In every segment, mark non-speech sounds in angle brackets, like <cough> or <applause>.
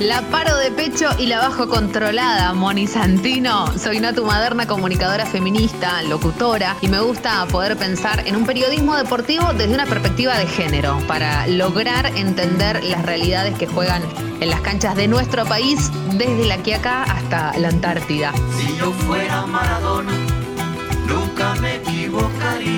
la paro de pecho y la bajo controlada, Moni Santino. Soy Natu Maderna, comunicadora feminista, locutora, y me gusta poder pensar en un periodismo deportivo desde una perspectiva de género, para lograr entender las realidades que juegan en las canchas de nuestro país, desde la Quiaca hasta la Antártida. Si yo fuera Maradona, nunca me equivocaría.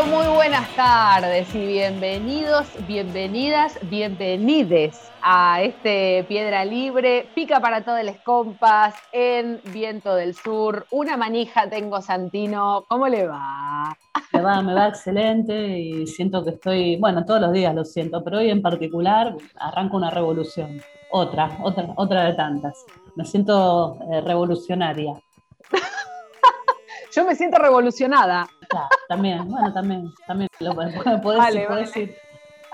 Pero muy buenas tardes y bienvenidos, bienvenidas, bienvenides a este Piedra Libre, pica para todos los compas en Viento del Sur. Una manija tengo, Santino. ¿Cómo le va? Me va, me va excelente y siento que estoy, bueno, todos los días lo siento, pero hoy en particular arranco una revolución. Otra, otra, otra de tantas. Me siento eh, revolucionaria. <laughs> Yo me siento revolucionada. También, bueno, también, también lo podés, <laughs> ir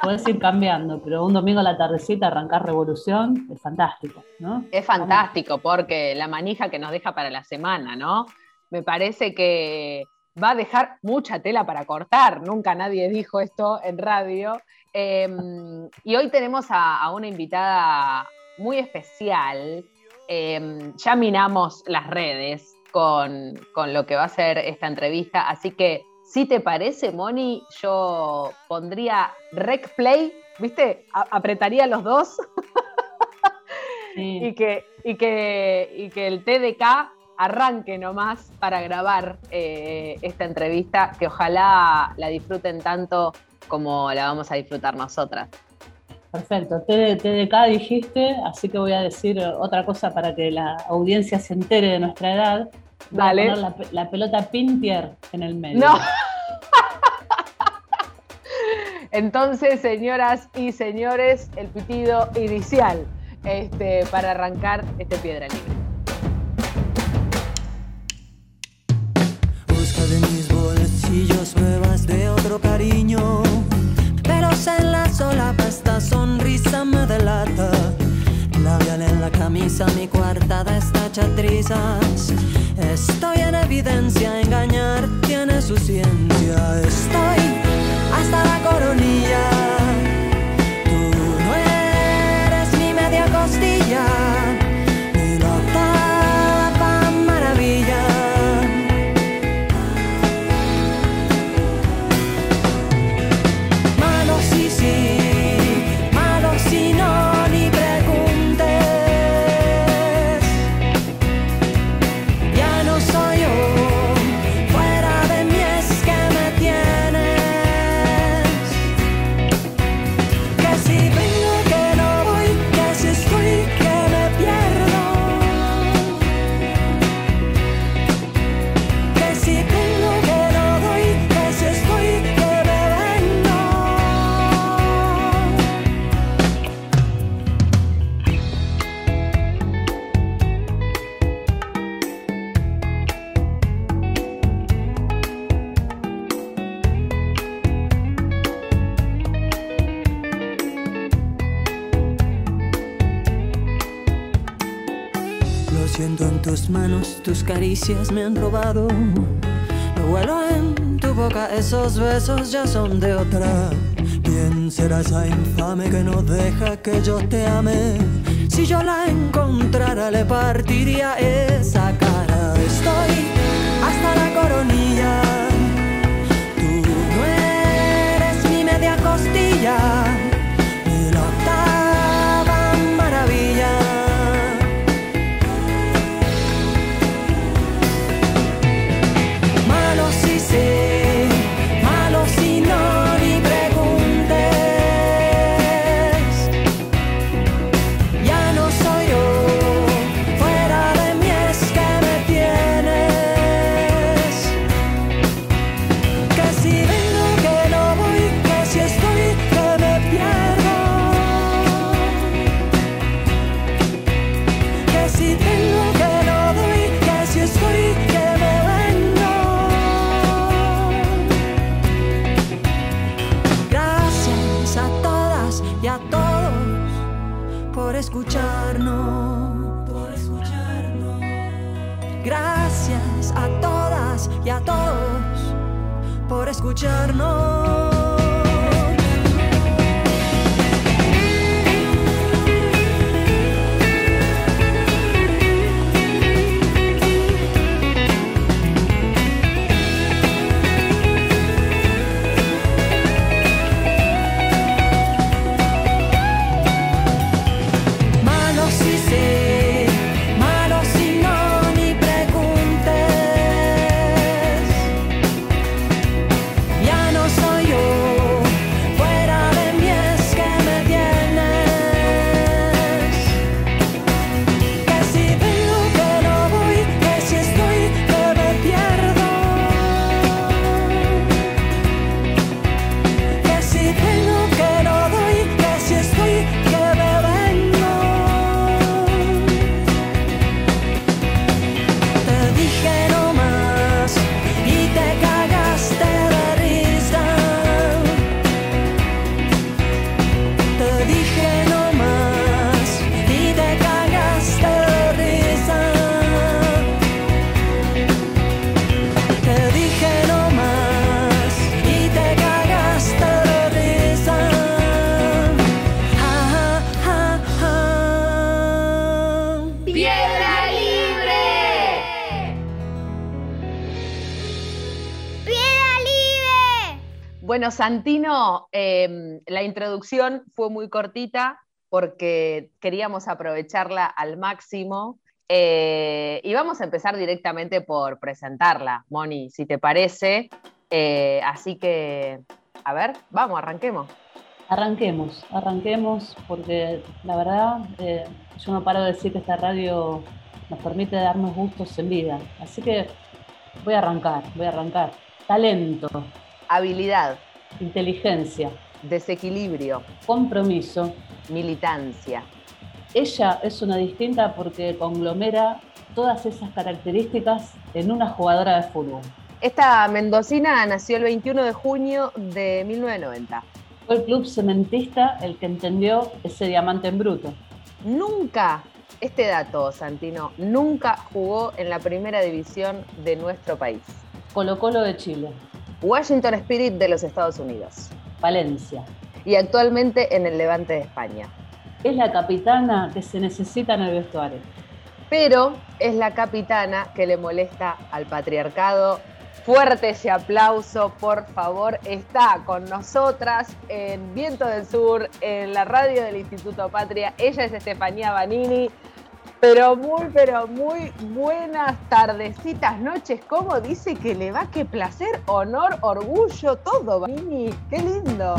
Puedes ir cambiando, pero un domingo a la tardecita arrancar revolución es fantástico, ¿no? Es fantástico porque la manija que nos deja para la semana, ¿no? Me parece que va a dejar mucha tela para cortar. Nunca nadie dijo esto en radio. Em, y hoy tenemos a, una invitada muy especial. Em, ya minamos las redes con, con lo que va a ser esta entrevista, así que si te parece, Moni, yo pondría rec play, ¿viste? apretaría los dos <laughs> y, que, y, que, y que el TDK arranque nomás para grabar eh, esta entrevista, que ojalá la disfruten tanto como la vamos a disfrutar nosotras. Perfecto, TDK dijiste, así que voy a decir otra cosa para que la audiencia se entere de nuestra edad. Vale. la, pelota Pintier en el medio. No. <laughs> Entonces, señoras y señores, el pitido inicial este, para arrancar este piedra libre. Busca de mis bolsillos nuevas de otro cariño, pero en la sola esta sonrisa me delata. La camisa, mi coartada está chatrizas. Estoy en evidencia, engañar tiene su ciencia. Estoy hasta la coronilla. Caricias me han robado. Lo huelo en tu boca, esos besos ya son de otra. ¿Quién será esa infame que no deja que yo te ame? Si yo la encontrara, le partiría esa cara. Estoy hasta la coronilla. Tú no eres mi media costilla. Bueno, Santino, em, la introducción fue muy cortita porque queríamos aprovecharla al máximo. Eh, y vamos a empezar directamente por presentarla, Moni, si te parece. Eh, así que, a ver, vamos, arranquemos. Arranquemos, arranquemos, porque la verdad, eh, yo no paro de decir que esta radio nos permite darnos gustos en vida. Así que voy a arrancar, voy a arrancar. Talento. Habilidad. Inteligencia. Desequilibrio. Compromiso. Militancia. Ella es una distinta porque conglomera todas esas características en una jugadora de fútbol. Esta mendocina nació el 21 de junio de 1990. Fue el club cementista el que entendió ese diamante en bruto. Nunca, este dato, Santino, nunca jugó en la primera división de nuestro país. Colo Colo de Chile. Washington Spirit de los Estados Unidos. Valencia. Y actualmente en el Levante de España. Es la capitana que se necesita en el vestuario. Pero es la capitana que le molesta al patriarcado. Fuerte ese aplauso, por favor. Está con nosotras en Viento del Sur, en la radio del Instituto Patria. Ella es Estefanía Banini. Pero muy, pero muy buenas tardecitas, noches. ¿Cómo dice que le va? Qué placer, honor, orgullo, todo, Mini. Qué lindo.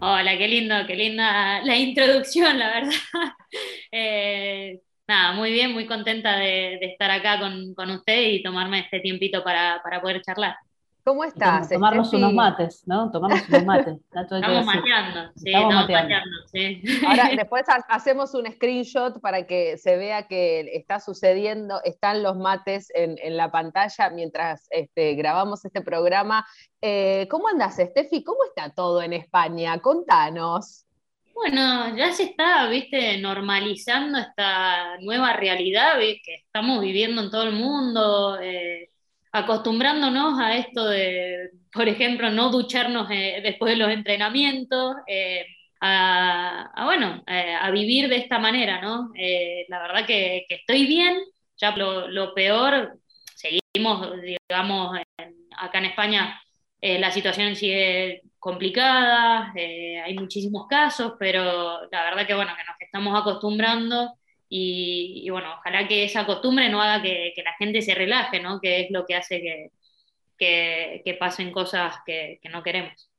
Hola, qué lindo, qué linda la introducción, la verdad. <laughs> Eh, nada, muy bien, muy contenta de, estar acá con, con, usted y tomarme este tiempito para, para poder charlar. ¿Cómo estás? Tomarnos unos mates, ¿no? Tomarnos unos mates. <laughs> estamos mateando, sí, estamos, mateando. sí. Ahora, <laughs> después hacemos un screenshot para que se vea que está sucediendo, están los mates en, la pantalla mientras este, grabamos este programa. Eh, ¿Cómo andas, Steffi? ¿Cómo está todo en España? Contanos. Bueno, ya se está, viste, normalizando esta nueva realidad que estamos viviendo en todo el mundo, eh, acostumbrándonos a esto de, por ejemplo, no ducharnos eh, después de los entrenamientos, eh, a, bueno, a vivir de esta manera, ¿no? la verdad que, estoy bien, ya lo, peor, seguimos, digamos, acá en España la situación sigue complicadas, eh, hay muchísimos casos, pero la verdad que bueno, que nos estamos acostumbrando y, bueno, ojalá que esa costumbre no haga que, la gente se relaje, ¿no? Que es lo que hace que, que, pasen cosas que, no queremos.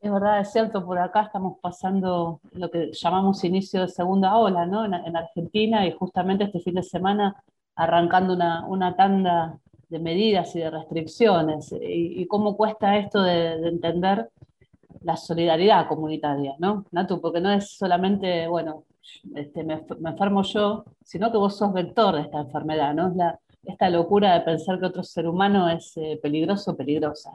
Es verdad, es cierto, por acá estamos pasando lo que llamamos inicio de segunda ola, ¿no? En, Argentina y justamente este fin de semana arrancando una, una tanda de medidas y de restricciones. Y, cómo cuesta esto de, de entender la solidaridad comunitaria, ¿no, Natu? Porque no es solamente, bueno, este, me, enfermo yo, sino que vos sos vector de esta enfermedad, ¿no? Es la, esta locura de pensar que otro ser humano es eh, peligroso o peligrosa.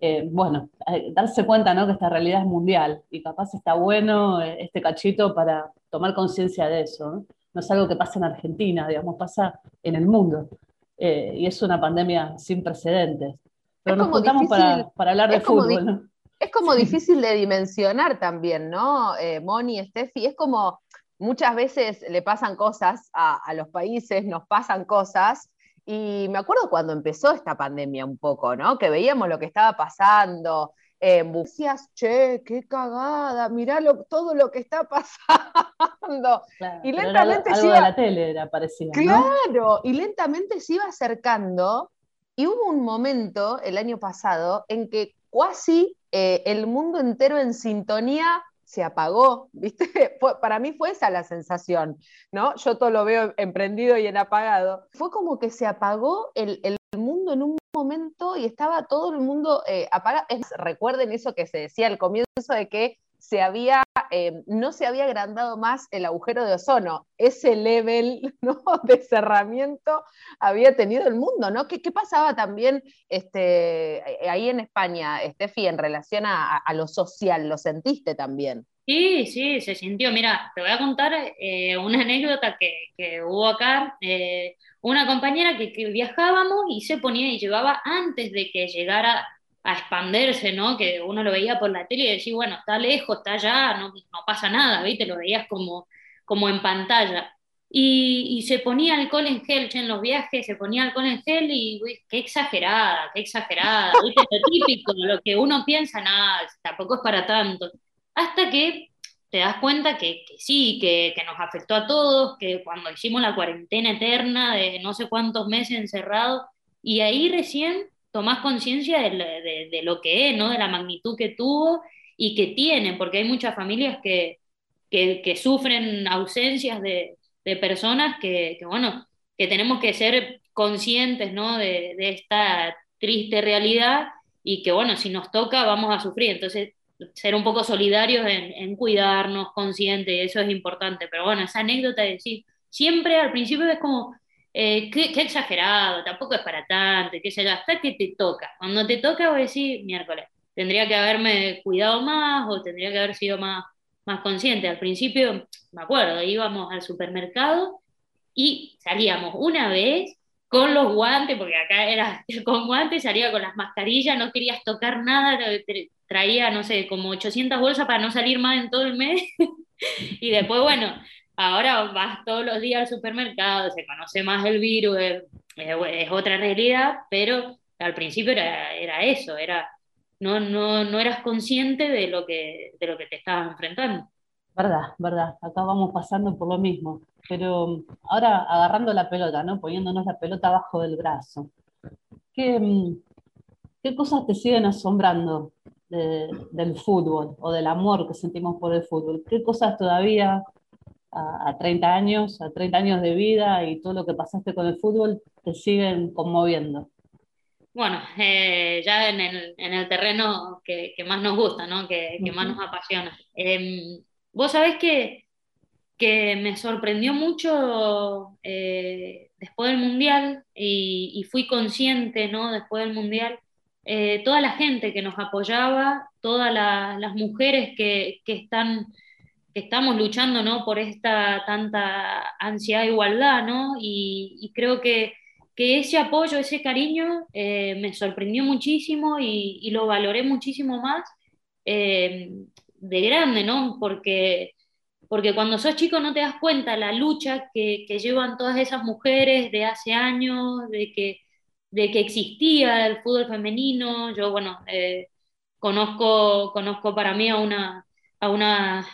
Eh, bueno, darse cuenta ¿no? que esta realidad es mundial y capaz está bueno eh, este cachito para tomar conciencia de eso. ¿no? ¿no? es algo que pasa en Argentina, digamos, pasa en el mundo. y es una pandemia sin precedentes. Pero nos juntamos para, para, hablar de fútbol. ¿no? Es como difícil de dimensionar también, ¿no? Eh, Moni, Steffi, es como muchas veces le pasan cosas a, los países, nos pasan cosas, y me acuerdo cuando empezó esta pandemia un poco, ¿no? Que veíamos lo que estaba pasando, eh, decías, che, qué cagada, mirá todo lo que está <laughs> pasando. y lentamente se iba... de la tele era parecido. Claro, y lentamente se iba acercando, y hubo un momento el año pasado en que casi eh, el mundo entero en sintonía se apagó, ¿viste? <laughs> para mí fue esa la sensación, ¿no? Yo todo lo veo emprendido y en apagado. Fue como que se apagó el, mundo en un momento y estaba todo el mundo eh, apagado. recuerden eso que se decía al comienzo de que se había, eh, no se había agrandado más el agujero de ozono. Ese level <laughs> de cerramiento había tenido el mundo, ¿no? ¿Qué, pasaba también este, ahí en España, Steffi, en relación a, lo social? ¿Lo sentiste también? Sí, sí, se sintió. Mira, te voy a contar eh, una anécdota que, hubo acá. Eh, una compañera que, que viajábamos y se ponía y llevaba antes de que llegara a expandirse, ¿no? Que uno lo veía por la tele y decía, bueno, está lejos, está allá, no, pasa nada, ¿viste? Lo veías como, como en pantalla. Y, se ponía alcohol en gel, en los viajes se ponía alcohol en gel y uy, qué exagerada, qué exagerada. Lo típico, lo que uno piensa, nada, tampoco es para tanto. Hasta que te das cuenta que, que sí, que, que, nos afectó a todos, que cuando hicimos la cuarentena eterna de no sé cuántos meses encerrados, y ahí recién tomás conciencia de, lo que es, ¿no? De la magnitud que tuvo y que tiene, porque hay muchas familias que, sufren ausencias de, personas que, bueno, que tenemos que ser conscientes, ¿no? De, esta triste realidad y que, bueno, si nos toca vamos a sufrir. Entonces, ser un poco solidarios en, cuidarnos, conscientes, eso es importante. Pero bueno, esa anécdota de decir, siempre al principio es como, eh, qué, exagerado, tampoco es para tanto, qué sé yo, hasta que te toca. Cuando te toca, voy a decir, miércoles, tendría que haberme cuidado más o tendría que haber sido más, más consciente. Al principio, me acuerdo, íbamos al supermercado y salíamos una vez con los guantes, porque acá era <laughs> con guantes, salía con las mascarillas, no querías tocar nada, traía, no sé, como 800 bolsas para no salir más en todo el mes. <laughs> y después, bueno, Ahora vas todos los días al supermercado, se conoce más el virus, es, otra realidad, pero al principio era, era eso, era, no, no, no eras consciente de lo, que, de lo que te estabas enfrentando. Verdad, verdad, acá vamos pasando por lo mismo, pero ahora agarrando la pelota, ¿no? poniéndonos la pelota abajo del brazo, ¿qué, qué cosas te siguen asombrando del fútbol o del amor que sentimos por el fútbol? ¿Qué cosas todavía a, 30 años, a 30 años de vida y todo lo que pasaste con el fútbol te siguen conmoviendo? Bueno, eh, ya en el, en el, terreno que, que, más nos gusta, ¿no? que, que más nos apasiona. Em, vos sabés que, que me sorprendió mucho eh, después del Mundial y, y, fui consciente ¿no? después del Mundial, eh, toda la gente que nos apoyaba, todas las mujeres que, que están estamos luchando ¿no? por esta tanta ansiedad de igualdad, ¿no? y, creo que, que, ese apoyo, ese cariño eh, me sorprendió muchísimo y, lo valoré muchísimo más eh, de grande, ¿no? Porque, porque cuando sos chico no te das cuenta la lucha que, llevan todas esas mujeres de hace años, de que, de que existía el fútbol femenino. Yo, bueno, eh, conozco, conozco para mí a una, a una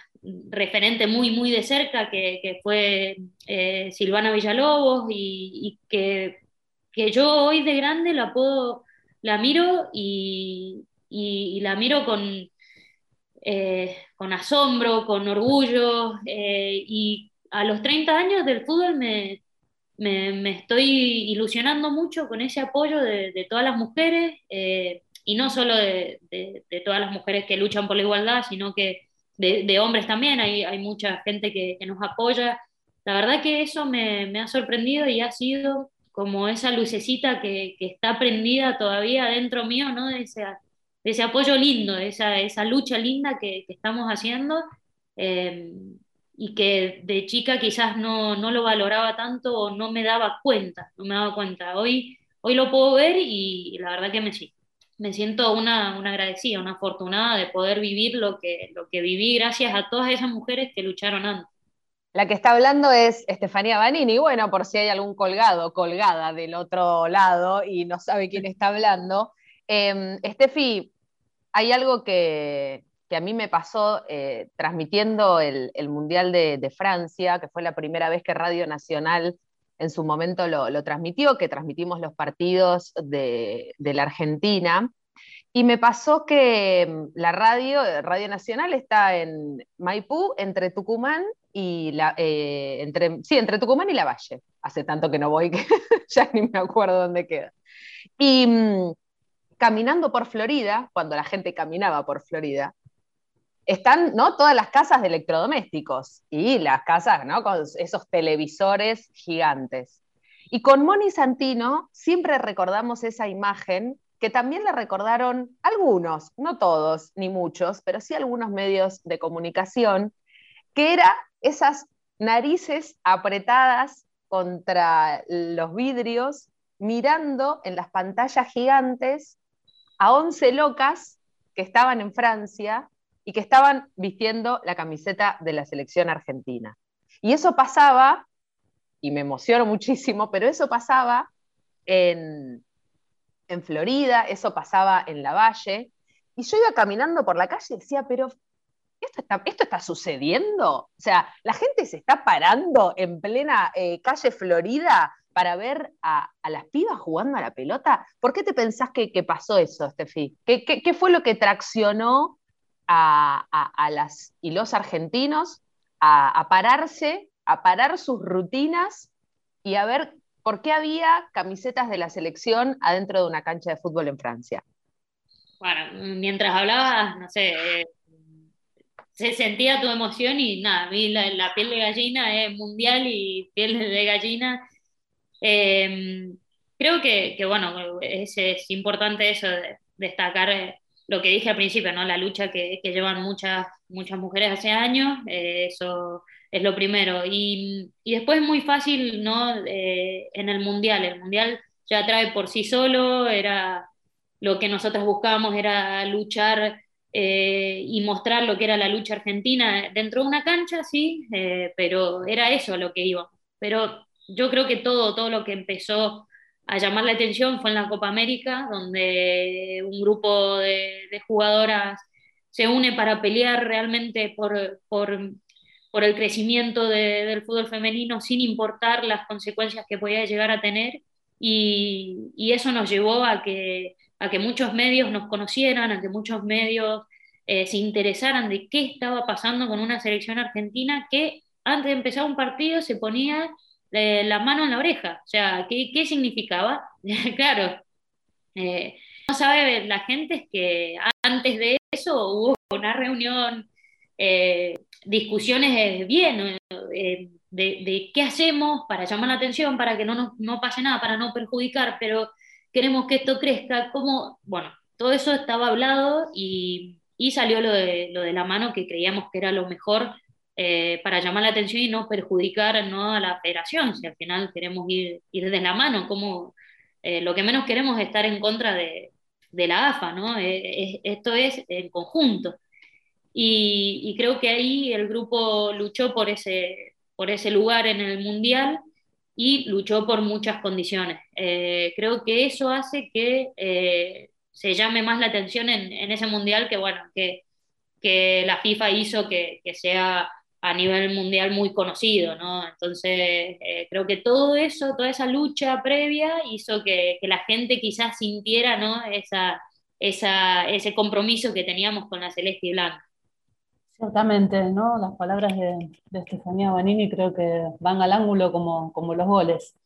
referente muy, muy de cerca, que, que fue eh, Silvana Villalobos, y, que, que, yo hoy de grande la puedo, la miro y, y, la miro con, eh, con asombro, con orgullo, eh, y a los 30 años del fútbol me, me, me estoy ilusionando mucho con ese apoyo de, de todas las mujeres, y no solo de, de todas las mujeres que luchan por la igualdad, sino que de, hombres también, hay, hay mucha gente que, nos apoya. La verdad que eso me, me, ha sorprendido y ha sido como esa lucecita que, que está prendida todavía dentro mío, ¿no? De ese, de ese apoyo lindo, de esa, esa lucha linda que, que estamos haciendo eh, y que de chica quizás no, no, lo valoraba tanto o no me daba cuenta, no me daba cuenta. Hoy, hoy lo puedo ver y la verdad que me sí me siento una, una, agradecida, una afortunada de poder vivir lo que, lo que viví gracias a todas esas mujeres que lucharon antes. La que está hablando es Estefanía Banini. Bueno, por si hay algún colgado, colgada del otro lado y no sabe quién está hablando. Eh, Estefi, hay algo que, que, a mí me pasó eh, transmitiendo el, el Mundial de, de, Francia, que fue la primera vez que Radio Nacional en su momento lo, transmitió, que transmitimos los partidos de, la Argentina. Y me pasó que mm, la radio, Radio Nacional, está en Maipú, entre Tucumán y la, eh, entre, sí, entre Tucumán y La Valle. Hace tanto que no voy que <laughs> ya ni me acuerdo dónde queda. Y mm, caminando por Florida, cuando la gente caminaba por Florida, están ¿no? todas las casas de electrodomésticos y las casas ¿no? con esos televisores gigantes. Y con Moni Santino siempre recordamos esa imagen que también le recordaron algunos, no todos ni muchos, pero sí algunos medios de comunicación, que era esas narices apretadas contra los vidrios, mirando en las pantallas gigantes a 11 locas que estaban en Francia y que estaban vistiendo la camiseta de la selección argentina. Y eso pasaba, y me emociono <laughs> muchísimo, pero eso pasaba en, en Florida, eso pasaba en la Valle, y yo iba caminando por la calle y decía, pero ¿esto está, esto está sucediendo? O sea, la gente se está parando en plena eh, calle Florida para ver a, las pibas jugando a la pelota. ¿Por qué te pensás que, pasó eso, Steffi? ¿Qué, qué, fue lo que traccionó a, las y los argentinos a, pararse, a parar sus rutinas y a ver por qué había camisetas de la selección adentro de una cancha de fútbol en Francia. Bueno, mientras hablabas, no sé, eh, se sentía tu emoción y nada, a mí la, piel de gallina es mundial y piel de gallina. Em, creo que, bueno, es, es importante eso de destacar eh, lo que dije al principio, ¿no? La lucha que, que llevan muchas, muchas mujeres hace años, eh, eso es lo primero. Y, y después es muy fácil, ¿no? Eh, en el Mundial, el Mundial ya trae por sí solo, era lo que nosotros buscábamos era luchar eh, y mostrar lo que era la lucha argentina dentro de una cancha, sí, pero era eso lo que iba. Pero yo creo que todo, todo lo que empezó a llamar la atención fue en la Copa América, donde un grupo de, jugadoras se une para pelear realmente por, por, por el crecimiento del fútbol femenino sin importar las consecuencias que podía llegar a tener. Y, y, eso nos llevó a que, a que muchos medios nos conocieran, a que muchos medios eh, se interesaran de qué estaba pasando con una selección argentina que antes de empezar un partido se ponía la mano en la oreja. O sea, ¿qué, qué significaba? <laughs> claro, eh, no sabe la gente que antes de eso hubo una reunión, eh, discusiones bien, eh, de, qué hacemos para llamar la atención, para que no, no pase nada, para no perjudicar, pero queremos que esto crezca. Como, bueno, todo eso estaba hablado y, y salió lo de, lo de la mano que creíamos que era lo mejor eh, para llamar la atención y no perjudicar ¿no? a la federación, si al final queremos ir, ir de la mano, como eh, lo que menos queremos es estar en contra de, de la AFA, ¿no? Eh, esto es en conjunto. Y, y, creo que ahí el grupo luchó por ese, por ese lugar en el Mundial y luchó por muchas condiciones. creo que eso hace que se llame más la atención en, en, ese Mundial que, bueno, que, que la FIFA hizo que, que sea a nivel mundial muy conocido, ¿no? Entonces, eh, creo que todo eso, toda esa lucha previa hizo que, la gente quizás sintiera, ¿no? Esa, ese compromiso que teníamos con la Celeste y Blanca. Ciertamente, ¿no? Las palabras de, Estefanía Banini creo que van al ángulo como, como los goles.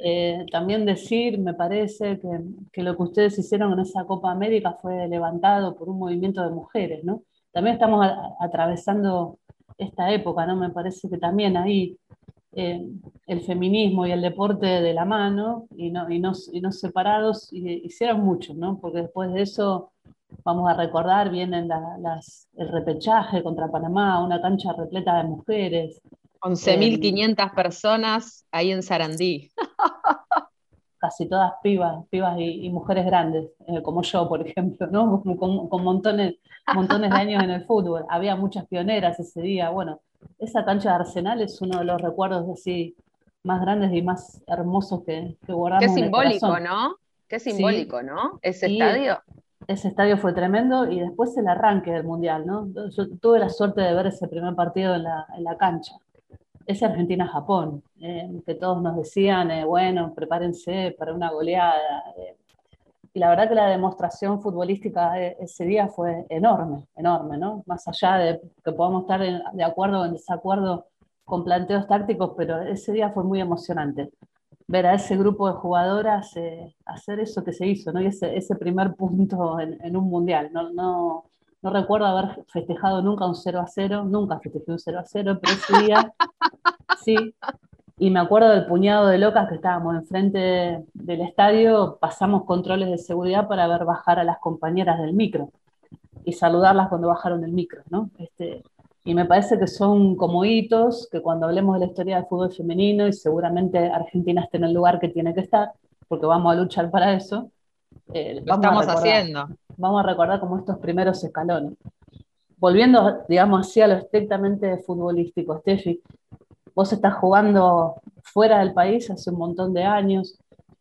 Eh, también decir, me parece, que, que, lo que ustedes hicieron en esa Copa América fue levantado por un movimiento de mujeres, ¿no? También estamos atravesando esta época, ¿no? Me parece que también ahí eh, el feminismo y el deporte de la mano y no, y no, y no separados hicieron mucho, ¿no? Porque después de eso vamos a recordar, vienen las, el repechaje contra Panamá, una cancha repleta de mujeres. 11.500 eh, personas ahí en Sarandí. <laughs> casi todas pibas, pibas y, mujeres grandes, eh, como yo, por ejemplo, ¿no? <laughs> con, con, montones, montones de años en el fútbol. Había muchas pioneras ese día. Bueno, esa cancha de Arsenal es uno de los recuerdos así más grandes y más hermosos que, que guardamos. Qué simbólico, ¿no? Qué simbólico, ¿no? Ese estadio. Ese estadio fue tremendo y después el arranque del Mundial, ¿no? Yo tuve la suerte de ver ese primer partido en la, en la cancha es Argentina-Japón, eh, que todos nos decían, eh, bueno, prepárense para una goleada. Eh. y la verdad que la demostración futbolística ese día fue enorme, enorme, ¿no? Más allá de que podamos estar de acuerdo o en desacuerdo con planteos tácticos, pero ese día fue muy emocionante. Ver a ese grupo de jugadoras hacer eso que se hizo, ¿no? Y ese, primer punto en, un mundial. No, no recuerdo haber festejado nunca un 0 a 0, nunca festejé un 0 a 0, pero ese día <laughs> sí. Y me acuerdo del puñado de locas que estábamos enfrente del estadio, pasamos controles de seguridad para ver bajar a las compañeras del micro y saludarlas cuando bajaron del micro, ¿no? Este, y me parece que son como hitos que cuando hablemos de la historia del fútbol femenino, y seguramente Argentina esté en el lugar que tiene que estar, porque vamos a luchar para eso, eh, Lo estamos haciendo. Vamos a recordar como estos primeros escalones. Volviendo, digamos, así a lo estrictamente futbolístico, Steffi, vos estás jugando fuera del país hace un montón de años.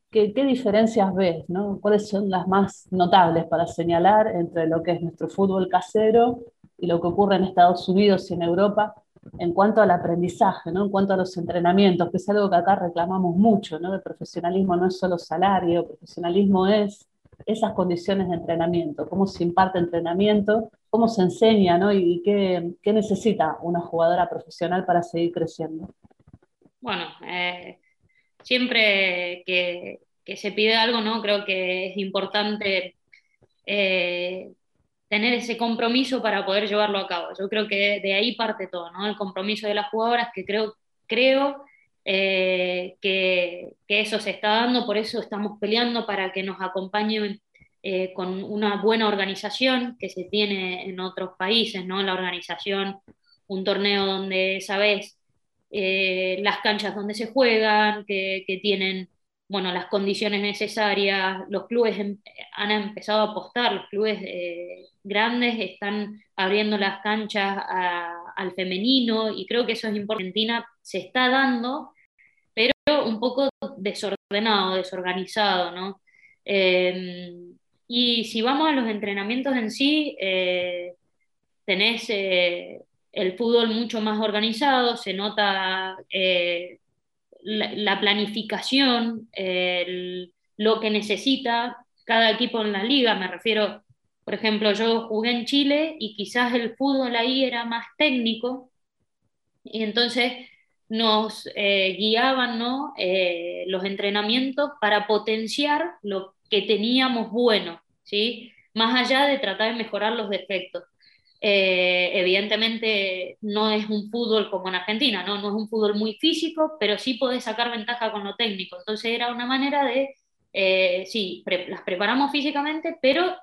¿Qué, qué diferencias ves? ¿no? ¿Cuáles son las más notables para señalar entre lo que es nuestro fútbol casero y lo que ocurre en Estados Unidos y en Europa en cuanto al aprendizaje, ¿no? en cuanto a los entrenamientos, que es algo que acá reclamamos mucho, ¿no? El profesionalismo no es solo salario, profesionalismo es esas condiciones de entrenamiento, cómo se imparte entrenamiento, cómo se enseña ¿no? y qué, qué necesita una jugadora profesional para seguir creciendo. Bueno, eh, siempre que, se pide algo, ¿no? creo que es importante eh, tener ese compromiso para poder llevarlo a cabo. Yo creo que de ahí parte todo, ¿no? El compromiso de las jugadoras, que creo, creo eh, que, que, eso se está dando, por eso estamos peleando para que nos acompañen eh, con una buena organización que se tiene en otros países, ¿no? La organización, un torneo donde sabes eh, las canchas donde se juegan, que, que tienen bueno, las condiciones necesarias, los clubes em, han empezado a apostar, los clubes grandes están abriendo las canchas al femenino y creo que eso es importante. Argentina se está dando, pero un poco desordenado, desorganizado, ¿no? Em, y si vamos a los entrenamientos en sí, eh, tenés eh, el fútbol mucho más organizado, se nota la, planificación, lo que necesita cada equipo en la liga, me refiero, por ejemplo, yo jugué en Chile y quizás el fútbol ahí era más técnico, y entonces nos eh, guiaban ¿no? Eh, los entrenamientos para potenciar lo que teníamos bueno, ¿sí? más allá de tratar de mejorar los defectos. Eh, evidentemente no es un fútbol como en Argentina, ¿no? no es un fútbol muy físico, pero sí podés sacar ventaja con lo técnico. Entonces era una manera de, eh, sí, las preparamos físicamente, pero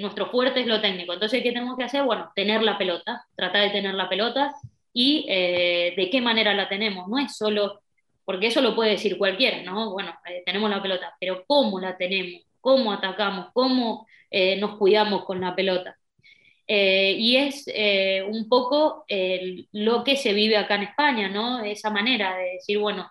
nuestro fuerte es lo técnico. Entonces, ¿qué tenemos que hacer? Bueno, tener la pelota, tratar de tener la pelota y eh, de qué manera la tenemos. No es solo, porque eso lo puede decir cualquiera, ¿no? Bueno, eh, tenemos la pelota, pero ¿cómo la tenemos? ¿Cómo atacamos? ¿Cómo eh, nos cuidamos con la pelota? y es un poco lo que se vive acá en España, ¿no? Esa manera de decir, bueno,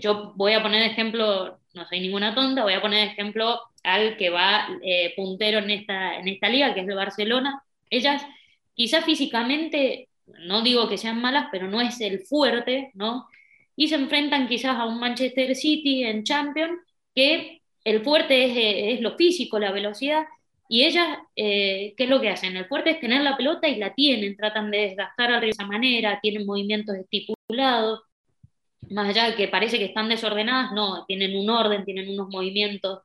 yo voy a poner ejemplo, no soy ninguna tonta, voy a poner ejemplo al que va puntero en esta, en esta liga, que es el Barcelona. Ellas quizás físicamente no digo que sean malas, pero no es el fuerte, ¿no? Y se enfrentan quizás a un Manchester City en Champions, que el fuerte es, lo físico, la velocidad, y ellas, eh, ¿qué es lo que hacen? El fuerte es tener la pelota y la tienen, tratan de desgastar de esa manera, tienen movimientos estipulados, más allá de que parece que están desordenadas, no, tienen un orden, tienen unos movimientos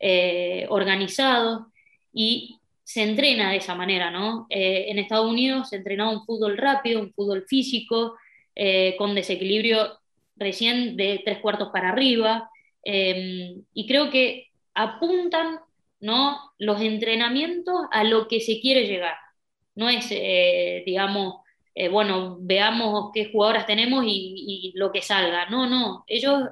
eh, organizados, y se entrena de esa manera, ¿no? Eh, en Estados Unidos se entrenaba un fútbol rápido, un fútbol físico, eh, con desequilibrio recién de tres cuartos para arriba, em, y creo que apuntan, ¿no? Los entrenamientos a lo que se quiere llegar. No es, eh, digamos, bueno, veamos qué jugadoras tenemos y, y, lo que salga. No, no, ellos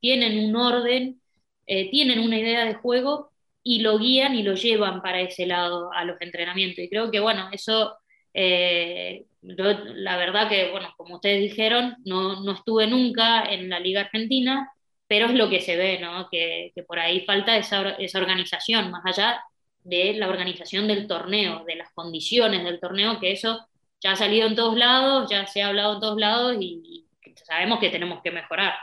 tienen un orden, tienen una idea de juego y lo guían y lo llevan para ese lado a los entrenamientos. Y creo que, bueno, eso, eh, la verdad que, bueno, como ustedes dijeron, no, no, estuve nunca en la Liga Argentina, pero es lo que se ve, ¿no? Que, que por ahí falta esa, esa, organización, más allá de la organización del torneo, de las condiciones del torneo, que eso ya ha salido en todos lados, ya se ha hablado en todos lados y sabemos que tenemos que mejorar.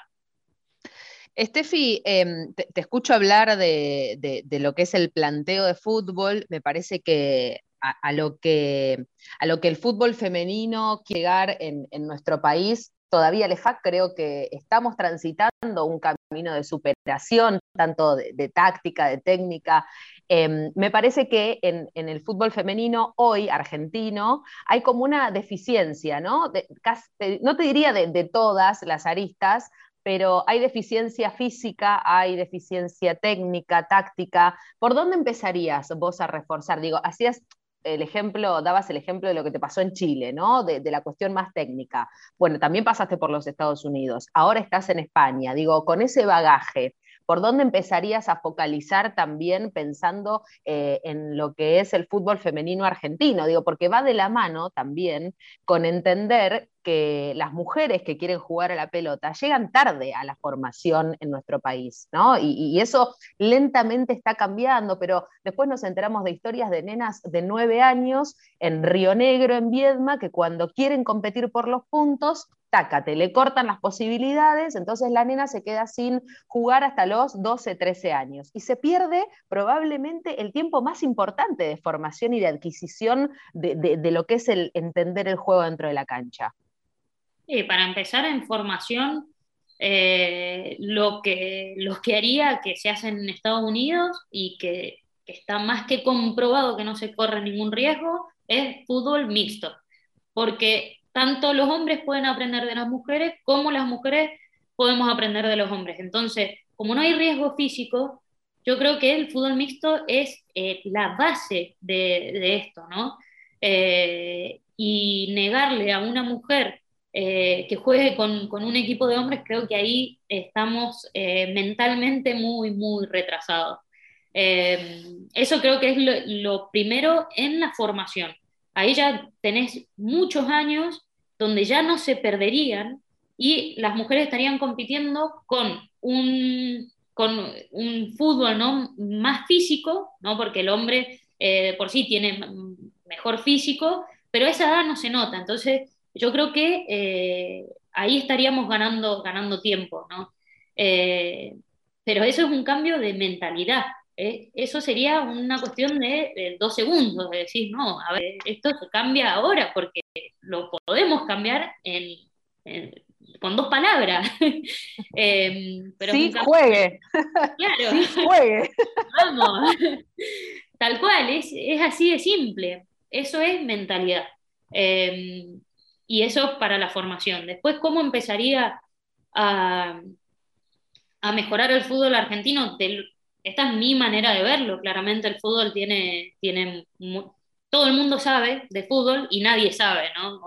Estefi, em, te, escucho hablar de, lo que es el planteo de fútbol. Me parece que a, lo, que, a lo que el fútbol femenino quiere llegar en, nuestro país, todavía le falta. Creo que estamos transitando un camino de superación, tanto de, táctica, de técnica. Em, me parece que en, el fútbol femenino hoy, argentino, hay como una deficiencia, ¿no? no te diría de todas las aristas, pero hay deficiencia física, hay deficiencia técnica, táctica. ¿Por dónde empezarías vos a reforzar? Digo, hacías el ejemplo, dabas el ejemplo de lo que te pasó en Chile, ¿no? De, la cuestión más técnica. Bueno, también pasaste por los Estados Unidos, ahora estás en España. Digo, con ese bagaje, ¿por dónde empezarías a focalizar también pensando eh, en lo que es el fútbol femenino argentino? Digo, porque va de la mano también con entender que las mujeres que quieren jugar a la pelota llegan tarde a la formación en nuestro país, ¿no? Y, eso lentamente está cambiando, pero después nos enteramos de historias de nenas de nueve años en Río Negro, en Viedma, que cuando quieren competir por los puntos, tácate, le cortan las posibilidades, entonces la nena se queda sin jugar hasta los 12, 13 años y se pierde probablemente el tiempo más importante de formación y de adquisición de, lo que es el entender el juego dentro de la cancha. Para empezar en formación, eh, lo, que, lo que haría que se hace en Estados Unidos y que, que está más que comprobado que no se corre ningún riesgo es fútbol mixto, porque tanto los hombres pueden aprender de las mujeres como las mujeres podemos aprender de los hombres. Entonces, como no hay riesgo físico, yo creo que el fútbol mixto es eh, la base de, esto, ¿no? Eh, y negarle a una mujer eh, que juegue con, un equipo de hombres, creo que ahí estamos mentalmente muy, muy retrasados. eso creo que es lo primero en la formación ahí ya tenés muchos años donde ya no se perderían y las mujeres estarían compitiendo con un, con un fútbol ¿no? más físico, ¿no? porque el hombre eh, por sí tiene mejor físico, pero esa edad no se nota. Entonces, yo creo que eh, ahí estaríamos ganando, ganando tiempo. ¿no? Eh, pero eso es un cambio de mentalidad. Eh, eso sería una cuestión de, dos segundos, de decir, no, a ver, esto se cambia ahora porque lo podemos cambiar con dos palabras. <laughs> Em, pero sí, juegue. Claro. Sí, juegue. Vamos. Tal cual, es, así de simple. Eso es mentalidad. Y eso para la formación. Después, ¿cómo empezaría a, a mejorar el fútbol argentino? Del, esta es mi manera de verlo. Claramente el fútbol tiene, tiene todo el mundo sabe de fútbol y nadie sabe, ¿no?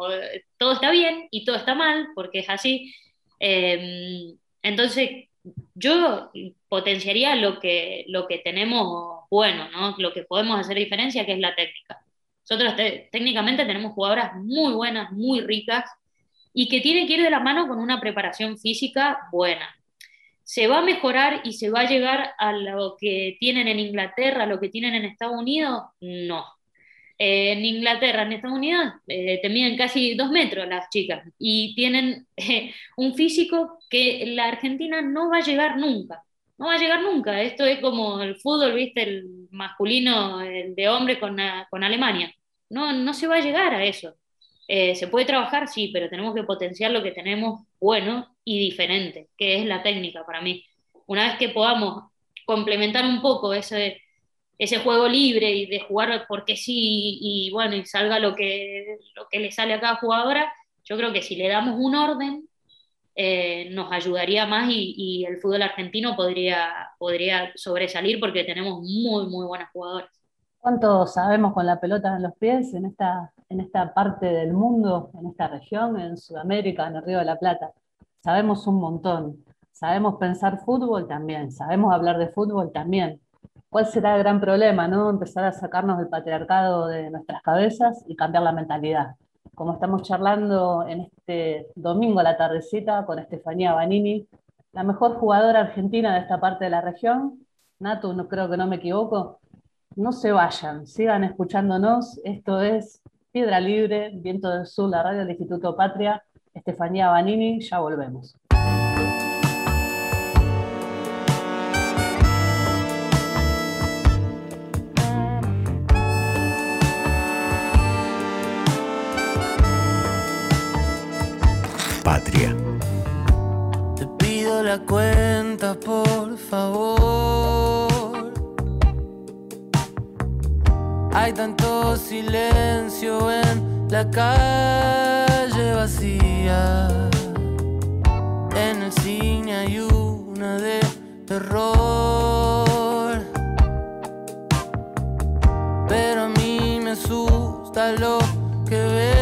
todo está bien y todo está mal, porque es así. Em, entonces, yo potenciaría lo que, lo que tenemos bueno, ¿no? Lo que podemos hacer diferencia, que es la técnica. Nosotros técnicamente tenemos jugadoras muy buenas, muy ricas, y que tiene que ir de la mano con una preparación física buena. ¿Se va a mejorar y se va a llegar a lo que tienen en Inglaterra, a lo que tienen en Estados Unidos? No. Eh, en Inglaterra, en Estados Unidos, eh, te miden casi dos metros las chicas y tienen <laughs> eh, un físico que la Argentina no va a llegar nunca. No va a llegar nunca. Esto es como el fútbol, viste, el masculino el de hombre con, con Alemania. No, no se va a llegar a eso. Eh, se puede trabajar, sí, pero tenemos que potenciar lo que tenemos bueno y diferente, que es la técnica para mí. Una vez que podamos complementar un poco ese, ese juego libre y de jugar porque sí y bueno, y salga lo que, lo que le sale a cada jugadora, yo creo que si le damos un orden, eh, nos ayudaría más y, el fútbol argentino podría, podría sobresalir porque tenemos muy, muy buenas jugadoras. ¿Cuánto sabemos con la pelota en los pies en esta, en esta parte del mundo, en esta región, en Sudamérica, en el Río de la Plata? Sabemos un montón. Sabemos pensar fútbol también, sabemos hablar de fútbol también. ¿Cuál será el gran problema, no? Empezar a sacarnos del patriarcado de nuestras cabezas y cambiar la mentalidad. Como estamos charlando en este domingo a la tardecita con Estefanía Banini, la mejor jugadora argentina de esta parte de la región, Natu, no creo que no me equivoco, no se vayan, sigan escuchándonos. Esto es Piedra Libre, Viento del Sur, la radio del Instituto Patria. Estefanía Banini, ya volvemos. Patria. Te pido la cuenta, por favor. Hay tanto silencio en la calle vacía. En el cine hay una de terror. Pero a mí me asusta lo que veo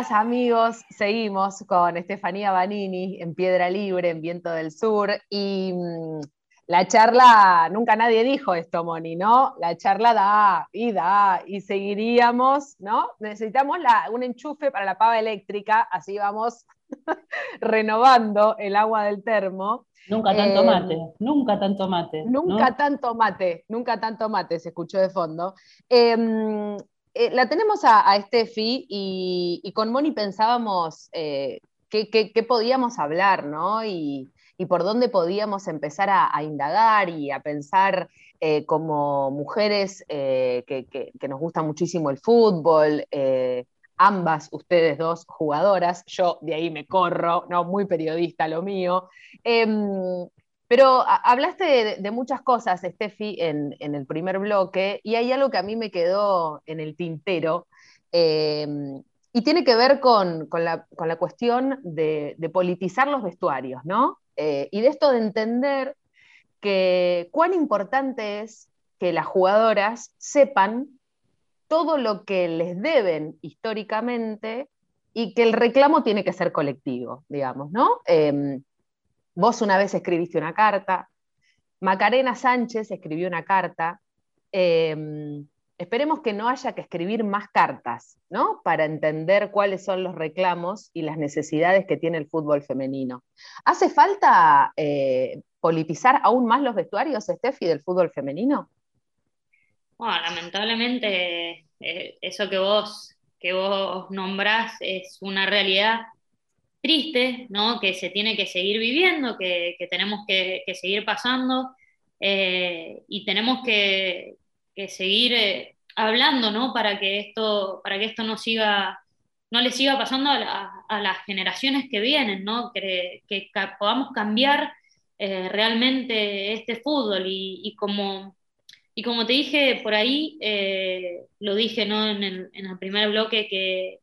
amigas, amigos. Seguimos con Estefanía Banini en Piedra Libre, en Viento del Sur. Y mm, la charla, nunca nadie dijo esto, Moni, ¿no? La charla da y da y seguiríamos, ¿no? Necesitamos un enchufe para la pava eléctrica, así vamos <laughs> renovando el agua del termo. Nunca tanto eh, mate, nunca tanto mate. Nunca tanto mate, nunca tanto mate, se escuchó de fondo. Em, eh, la tenemos a, a Steffi y, con Moni pensábamos eh, qué, podíamos hablar, ¿no? Y, y por dónde podíamos empezar a, indagar y a pensar eh, como mujeres eh, que, nos gusta muchísimo el fútbol, ambas ustedes dos jugadoras, yo de ahí me corro, no muy periodista lo mío. Pero hablaste de, muchas cosas, Steffi, en, el primer bloque, y hay algo que a mí me quedó en el tintero, em, y tiene que ver con, la, cuestión de, de, politizar los vestuarios, ¿no? Eh, y de esto de entender que cuán importante es que las jugadoras sepan todo lo que les deben históricamente y que el reclamo tiene que ser colectivo, digamos, ¿no? Em, vos una vez escribiste una carta, Macarena Sánchez escribió una carta, em, esperemos que no haya que escribir más cartas, ¿no? Para entender cuáles son los reclamos y las necesidades que tiene el fútbol femenino. ¿Hace falta eh, politizar aún más los vestuarios, Steffi, del fútbol femenino? Bueno, lamentablemente eh, eso que vos, que vos nombrás es una realidad triste, ¿no? Que se tiene que seguir viviendo, que, tenemos que, seguir pasando eh, y tenemos que, que seguir eh, hablando, ¿no? Para que esto, para que esto no siga, no le siga pasando a, las generaciones que vienen, ¿no? Que, podamos cambiar eh, realmente este fútbol y, como y como te dije por ahí, lo dije ¿no? en, el, primer bloque, que,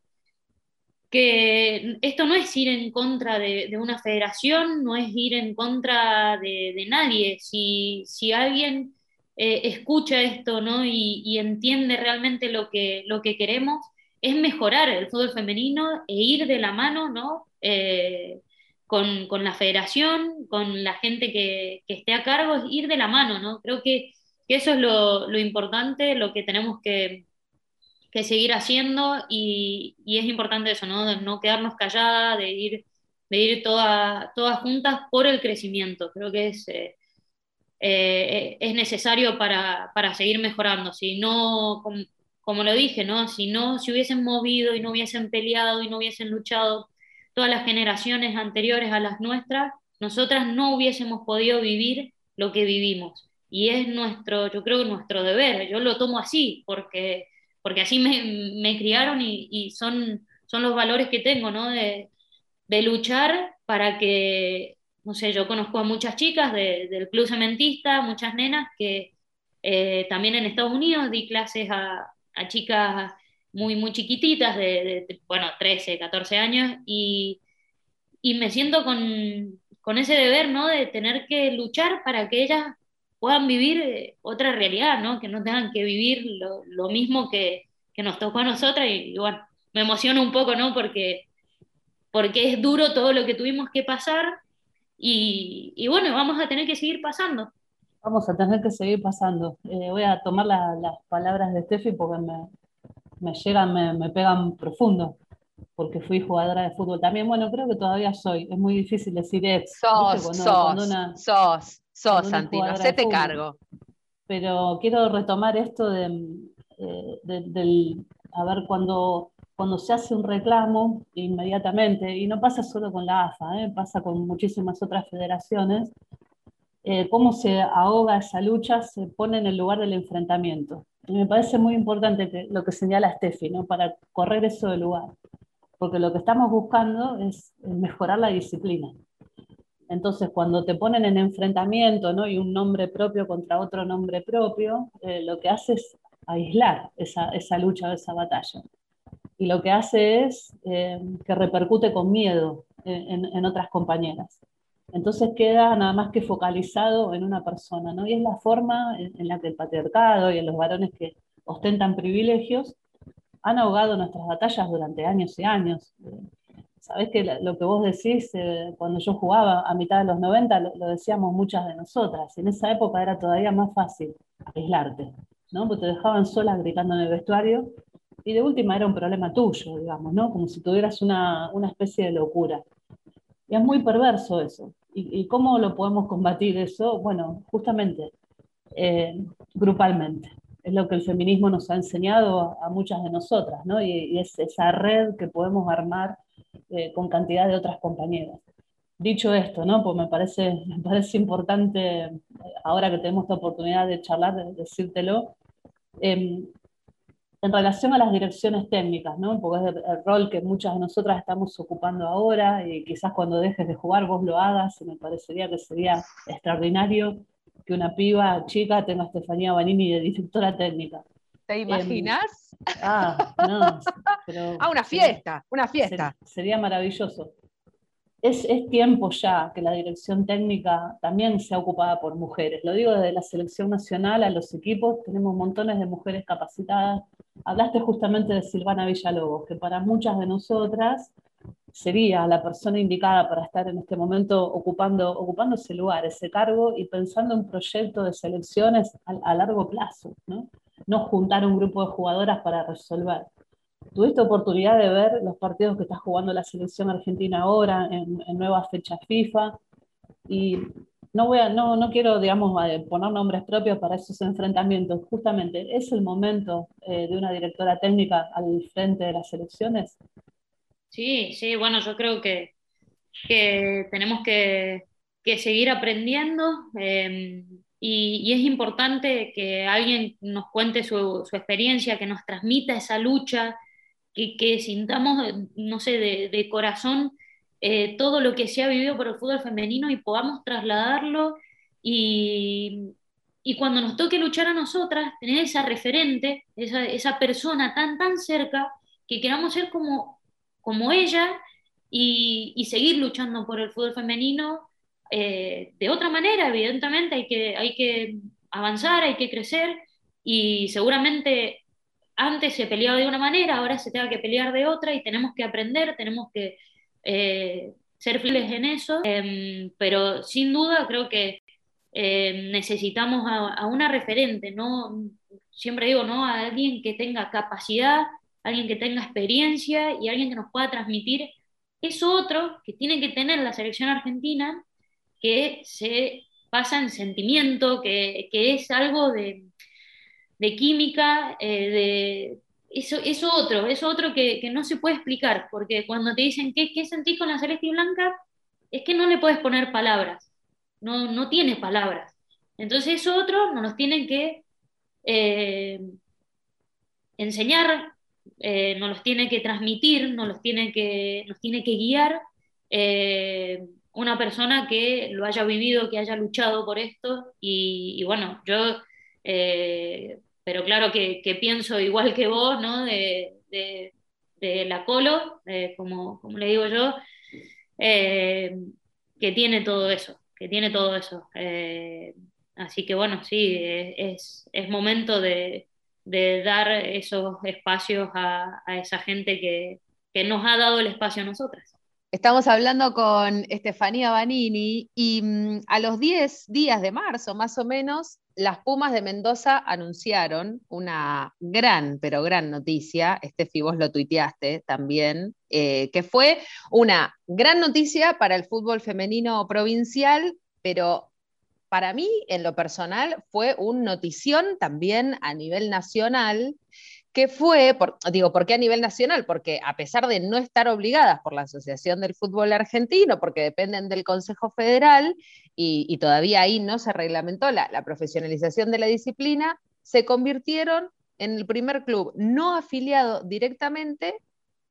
que esto no es ir en contra de, una federación, no es ir en contra de, nadie. Si, si alguien eh, escucha esto ¿no? y, entiende realmente lo que, lo que queremos, es mejorar el fútbol femenino e ir de la mano ¿no? Eh, con, con, la federación, con la gente que, que, esté a cargo, ir de la mano. ¿no? Creo que, que eso es lo, lo, importante, lo que tenemos que, que seguir haciendo y, y, es importante eso, ¿no? de no quedarnos calladas, de ir, de ir todas juntas por el crecimiento. Creo que es... Eh, eh, es necesario para, seguir mejorando. Si no, como, lo dije, ¿no? Si no, si hubiesen movido y no hubiesen peleado y no hubiesen luchado todas las generaciones anteriores a las nuestras, nosotras no hubiésemos podido vivir lo que vivimos. Y es nuestro, yo creo, nuestro deber. Yo lo tomo así, porque, porque así me, criaron y, son, son los valores que tengo, ¿no? De, de luchar para que no sé, yo conozco a muchas chicas del club cementista, muchas nenas que eh, también en Estados Unidos di clases a, chicas muy, muy chiquititas, de, bueno, 13, 14 años, y, me siento con, ese deber, ¿no? De tener que luchar para que ellas puedan vivir eh, otra realidad, ¿no? Que no tengan que vivir lo, mismo que, nos tocó a nosotras, y, bueno, me emociona un poco, ¿no? Porque, porque es duro todo lo que tuvimos que pasar, y, bueno, vamos a tener que seguir pasando. Vamos a tener que seguir pasando. Eh, voy a tomar las palabras de Steffi porque me, me llegan, me, me, pegan profundo, porque fui jugadora de fútbol también. Bueno, creo que todavía soy. Es muy difícil decir ex. Sos, sos, sos, sos, Santino, te cargo. Pero quiero retomar esto de, eh, del, a ver, cuando cuando se hace un reclamo inmediatamente, y no pasa solo con la AFA, ¿eh? pasa con muchísimas otras federaciones, eh, cómo se ahoga esa lucha, se pone en el lugar del enfrentamiento. Y me parece muy importante lo que señala Steffi, ¿no? para correr eso de lugar, porque lo que estamos buscando es mejorar la disciplina. Entonces, cuando te ponen en enfrentamiento ¿no? y un nombre propio contra otro nombre propio, eh, lo que hace es aislar esa, esa lucha o esa batalla y lo que hace es eh, que repercute con miedo en, otras compañeras. Entonces queda nada más que focalizado en una persona, ¿no? Y es la forma en, la que el patriarcado y en los varones que ostentan privilegios han ahogado nuestras batallas durante años y años. Sabés que lo que vos decís eh, cuando yo jugaba a mitad de los 90 lo, decíamos muchas de nosotras. En esa época era todavía más fácil aislarte, ¿no? Porque te dejaban solas gritando en el vestuario y de última era un problema tuyo, digamos, ¿no? Como si tuvieras una, una especie de locura. Y es muy perverso eso. ¿Y, cómo lo podemos combatir eso? Bueno, justamente eh, grupalmente. Es lo que el feminismo nos ha enseñado a, muchas de nosotras, ¿no? Y, es esa red que podemos armar eh, con cantidad de otras compañeras. Dicho esto, ¿no? Pues me parece, me parece importante, eh, ahora que tenemos esta oportunidad de charlar, de decírtelo, em, en relación a las direcciones técnicas, ¿no? Porque es el, rol que muchas de nosotras estamos ocupando ahora y quizás cuando dejes de jugar vos lo hagas y me parecería que sería extraordinario que una piba chica tenga a Estefanía Banini de directora técnica. ¿Te em, imaginas? Ah, no. <laughs> ah, una fiesta, una fiesta. sería maravilloso es, tiempo ya que la dirección técnica también sea ocupada por mujeres. Lo digo desde la selección nacional a los equipos, tenemos montones de mujeres capacitadas. Hablaste justamente de Silvana Villalobos, que para muchas de nosotras sería la persona indicada para estar en este momento ocupando, ocupando ese lugar, ese cargo y pensando en un proyecto de selecciones a, a largo plazo, ¿no? No juntar un grupo de jugadoras para resolver. ¿Tuviste oportunidad de ver los partidos que está jugando la selección argentina ahora en, nuevas fechas FIFA? Y no, voy a, no, no quiero, digamos, poner nombres propios para esos enfrentamientos. Justamente, ¿es el momento eh, de una directora técnica al frente de las selecciones? Sí, sí, bueno, yo creo que, que tenemos que, que, seguir aprendiendo em, y, y, es importante que alguien nos cuente su, su, experiencia, que nos transmita esa lucha, que, sintamos, no sé, de, corazón eh, todo lo que se ha vivido por el fútbol femenino y podamos trasladarlo y, cuando nos toque luchar a nosotras, tener esa referente, esa, persona tan, tan cerca, que queramos ser como, como ella y, seguir luchando por el fútbol femenino eh, de otra manera, evidentemente, hay que, hay que avanzar, hay que crecer y seguramente antes se peleaba de una manera, ahora se tenga que pelear de otra y tenemos que aprender, tenemos que eh, ser fieles en eso, em, pero sin duda creo que em, necesitamos a, una referente, ¿no? Siempre digo, ¿no? A alguien que tenga capacidad, alguien que tenga experiencia y alguien que nos pueda transmitir eso otro que tiene que tener la selección argentina, que se basa en sentimiento, que es algo de, de química, eh, de, eso, es otro, es otro que, no se puede explicar, porque cuando te dicen qué, qué sentís con la celeste blanca, es que no le puedes poner palabras, no, no tiene palabras. Entonces eso otro nos tienen que eh, enseñar, eh, nos los tiene que transmitir, nos los tiene que, nos tiene que guiar una persona que lo haya vivido, que haya luchado por esto. Y, bueno, yo pero claro que, pienso igual que vos, ¿no? De, la Colo, como, le digo yo, eh, que tiene todo eso, que tiene todo eso. Eh, así que bueno, sí, es, momento de, dar esos espacios a, esa gente que, que nos ha dado el espacio a nosotras. Estamos hablando con Estefanía Banini y mm, a los 10 días de marzo, más o menos, las Pumas de Mendoza anunciaron una gran, pero gran noticia, Estefi, vos lo tuiteaste también, eh, que fue una gran noticia para el fútbol femenino provincial, pero para mí, en lo personal, fue un notición también a nivel nacional que fue, digo, ¿por qué a nivel nacional? Porque a pesar de no estar obligadas por la Asociación del Fútbol Argentino, porque dependen del Consejo Federal y, todavía ahí no se reglamentó la, profesionalización de la disciplina, se convirtieron en el primer club no afiliado directamente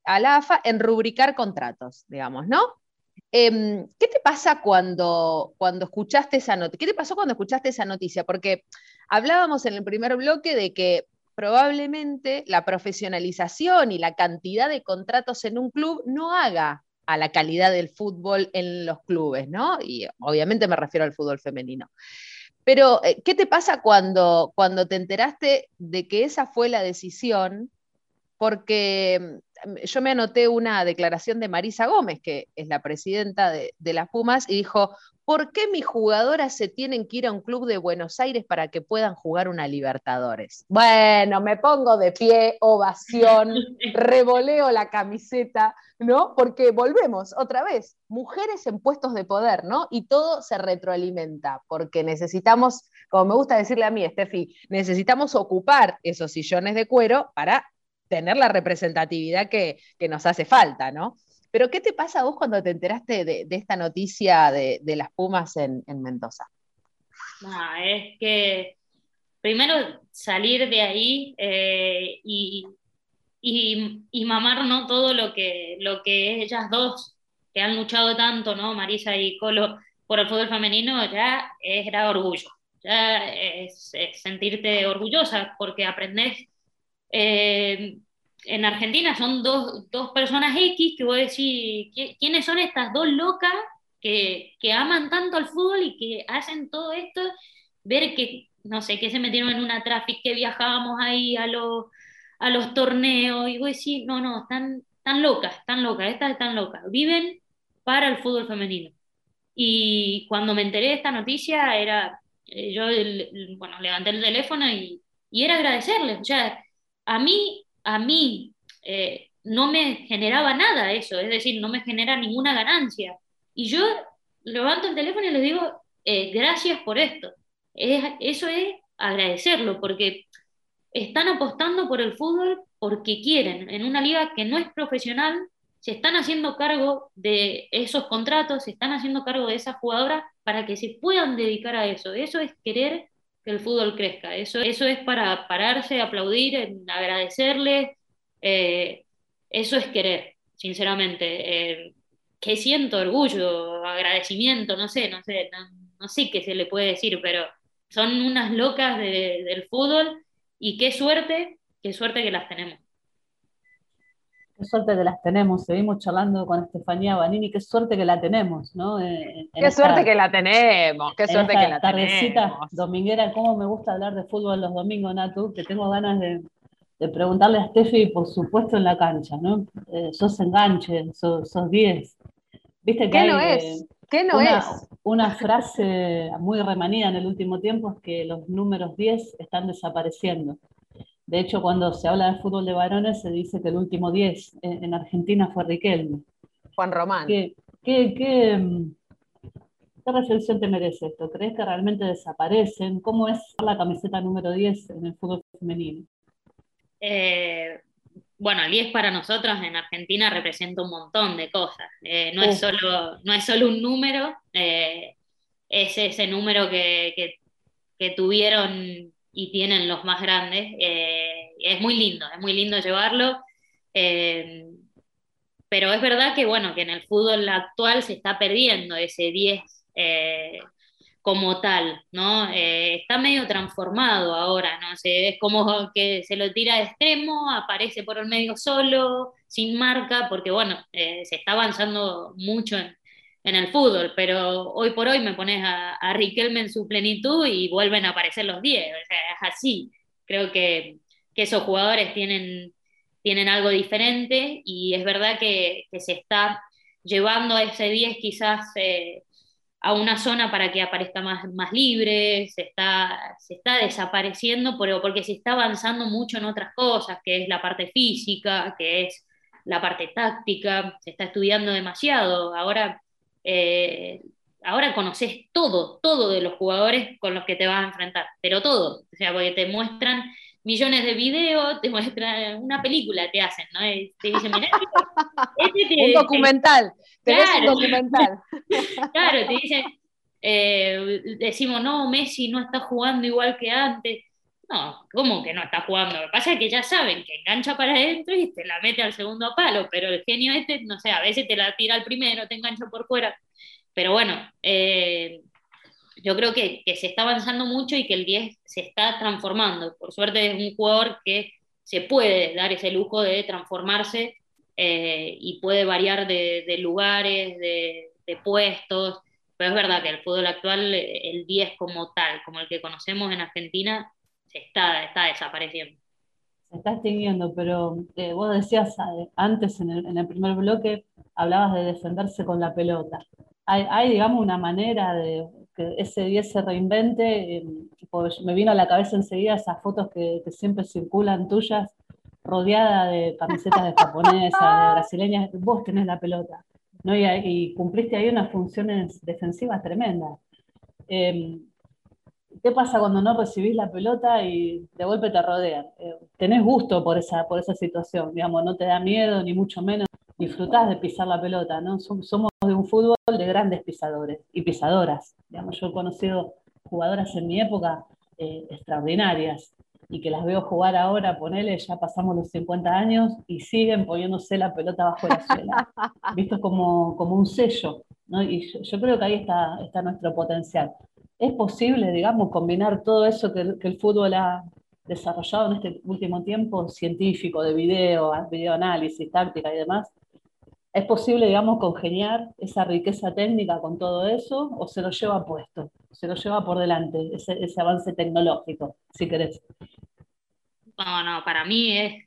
a la AFA en rubricar contratos, digamos, ¿no? Em, ¿Qué te pasa cuando, cuando escuchaste esa noticia? ¿Qué te pasó cuando escuchaste esa noticia? Porque hablábamos en el primer bloque de que probablemente la profesionalización y la cantidad de contratos en un club no haga a la calidad del fútbol en los clubes, ¿no? Y obviamente me refiero al fútbol femenino. Pero, eh, ¿qué te pasa cuando, cuando te enteraste de que esa fue la decisión porque yo me anoté una declaración de Marisa Gómez, que es la presidenta de, de las Pumas, y dijo, ¿por qué mis jugadoras se tienen que ir a un club de Buenos Aires para que puedan jugar una Libertadores? Bueno, me pongo de pie, ovación, <laughs> revoleo la camiseta, ¿no? Porque volvemos otra vez, mujeres en puestos de poder, ¿no? Y todo se retroalimenta, porque necesitamos, como me gusta decirle a mí, Steffi, necesitamos ocupar esos sillones de cuero para tener la representatividad que, que nos hace falta, ¿no? Pero ¿qué te pasa a vos cuando te enteraste de, esta noticia de, las Pumas en, Mendoza? es que primero salir de ahí eh, y, y, mamar ¿no? todo lo que, lo que ellas dos, que han luchado tanto, ¿no? Marisa y Colo, por el fútbol femenino, ya era orgullo. Ya es, sentirte orgullosa porque aprendes eh, en Argentina son dos, dos, personas X que voy a decir, ¿quiénes son estas dos locas que, que, aman tanto al fútbol y que hacen todo esto? Ver que, no sé, que se metieron en una tráfico, que viajábamos ahí a los, a los torneos, y voy a decir, no, no, están, están locas, están locas, estas están locas, viven para el fútbol femenino. Y cuando me enteré de esta noticia, era, eh, yo, bueno, levanté el teléfono y, y era agradecerles, o sea, a mí a mí eh, no me generaba nada eso, es decir, no me genera ninguna ganancia. Y yo levanto el teléfono y les digo, eh, gracias por esto. eso es agradecerlo, porque están apostando por el fútbol porque quieren. En una liga que no es profesional, se están haciendo cargo de esos contratos, se están haciendo cargo de esas jugadoras para que se puedan dedicar a eso. Eso es querer que el fútbol crezca. Eso, eso es para pararse, aplaudir, agradecerle. Eh, eso es querer, sinceramente. Eh, que siento orgullo, agradecimiento, no sé, no sé, no, sé qué se le puede decir, pero son unas locas del fútbol y qué suerte, qué suerte que las tenemos. Qué suerte que las tenemos, seguimos charlando con Estefanía Banini, qué suerte que la tenemos, ¿no? qué suerte que la tenemos, qué suerte que la tardecita dominguera, cómo me gusta hablar de fútbol los domingos, Natu, que tengo ganas de, preguntarle a Steffi, por supuesto, en la cancha, ¿no? Eh, sos enganche, sos 10. ¿Viste que ¿Qué no es? ¿Qué no una, es? Una <laughs> frase muy remanida en el último tiempo es que los números 10 están desapareciendo. De hecho, cuando se habla de fútbol de varones, se dice que el último 10 en Argentina fue Riquelme. Juan Román. ¿Qué, qué, mm, qué, reflexión te merece esto? ¿Crees que realmente desaparecen? ¿Cómo es la camiseta número 10 en el fútbol femenino? Eh, bueno, el 10 para nosotros en Argentina representa un montón de cosas. Eh, no, es solo, no es solo un número, eh, es ese número que, que, que tuvieron y tienen los más grandes. Eh, es muy lindo, es muy lindo llevarlo. Eh, pero es verdad que, bueno, que en el fútbol actual se está perdiendo ese 10 eh, como tal, ¿no? está medio transformado ahora, ¿no? es como que se lo tira de extremo, aparece por el medio solo, sin marca, porque, bueno, se está avanzando mucho en, en el fútbol, pero hoy por hoy me pones a, Riquelme en su plenitud y vuelven a aparecer los 10, o sea, es así. Creo que, que esos jugadores tienen, tienen algo diferente y es verdad que, que se está llevando a ese 10 quizás eh, a una zona para que aparezca más, más libre, se está, se está desapareciendo, pero porque se está avanzando mucho en otras cosas, que es la parte física, que es la parte táctica, se está estudiando demasiado. Ahora eh, ahora conoces todo, todo de los jugadores con los que te vas a enfrentar, pero todo, o sea, porque te muestran millones de videos, te muestran una película, te hacen, ¿no? Te dicen, mirá, este <laughs> un documental, claro, un documental. <laughs> claro, te dicen, eh, decimos, no, Messi no está jugando igual que antes. No, ¿cómo que no está jugando? Lo que pasa es que ya saben que engancha para adentro y te la mete al segundo palo, pero el genio este, no sé, a veces te la tira al primero, te engancha por fuera. Pero bueno, eh, yo creo que, se está avanzando mucho y que el 10 se está transformando. Por suerte es un jugador que se puede dar ese lujo de transformarse eh, y puede variar de, lugares, de, de puestos. Pero es verdad que el fútbol actual, el 10 como tal, como el que conocemos en Argentina, está, está desapareciendo. se está extinguiendo, pero eh, vos decías eh, antes en el, primer bloque, hablabas de defenderse con la pelota. Hay, digamos, una manera de que ese 10 se reinvente. Pues me vino a la cabeza enseguida esas fotos que, siempre circulan tuyas, rodeada de camisetas de japonesas, de brasileñas. Vos tenés la pelota, ¿no? Y, cumpliste ahí unas funciones defensivas tremendas. Em, ¿Qué pasa cuando no recibís la pelota y de golpe te rodean? Eh, tenés gusto por esa, por esa situación, digamos, no te da miedo ni mucho menos, disfrutás de pisar la pelota, ¿no? Somos de un fútbol de grandes pisadores y pisadoras. Digamos, yo he conocido jugadoras en mi época eh, extraordinarias y que las veo jugar ahora, ponele, ya pasamos los 50 años y siguen poniéndose la pelota bajo la suela. <laughs> Visto como, como un sello, ¿no? Y yo, creo que ahí está, está nuestro potencial es posible, digamos, combinar todo eso que, el fútbol ha desarrollado en este último tiempo, científico, de video, videoanálisis, táctica y demás. ¿Es posible, digamos, congeniar esa riqueza técnica con todo eso o se lo lleva puesto? Se lo lleva por delante, ese, avance tecnológico, si querés. No, no, para mí es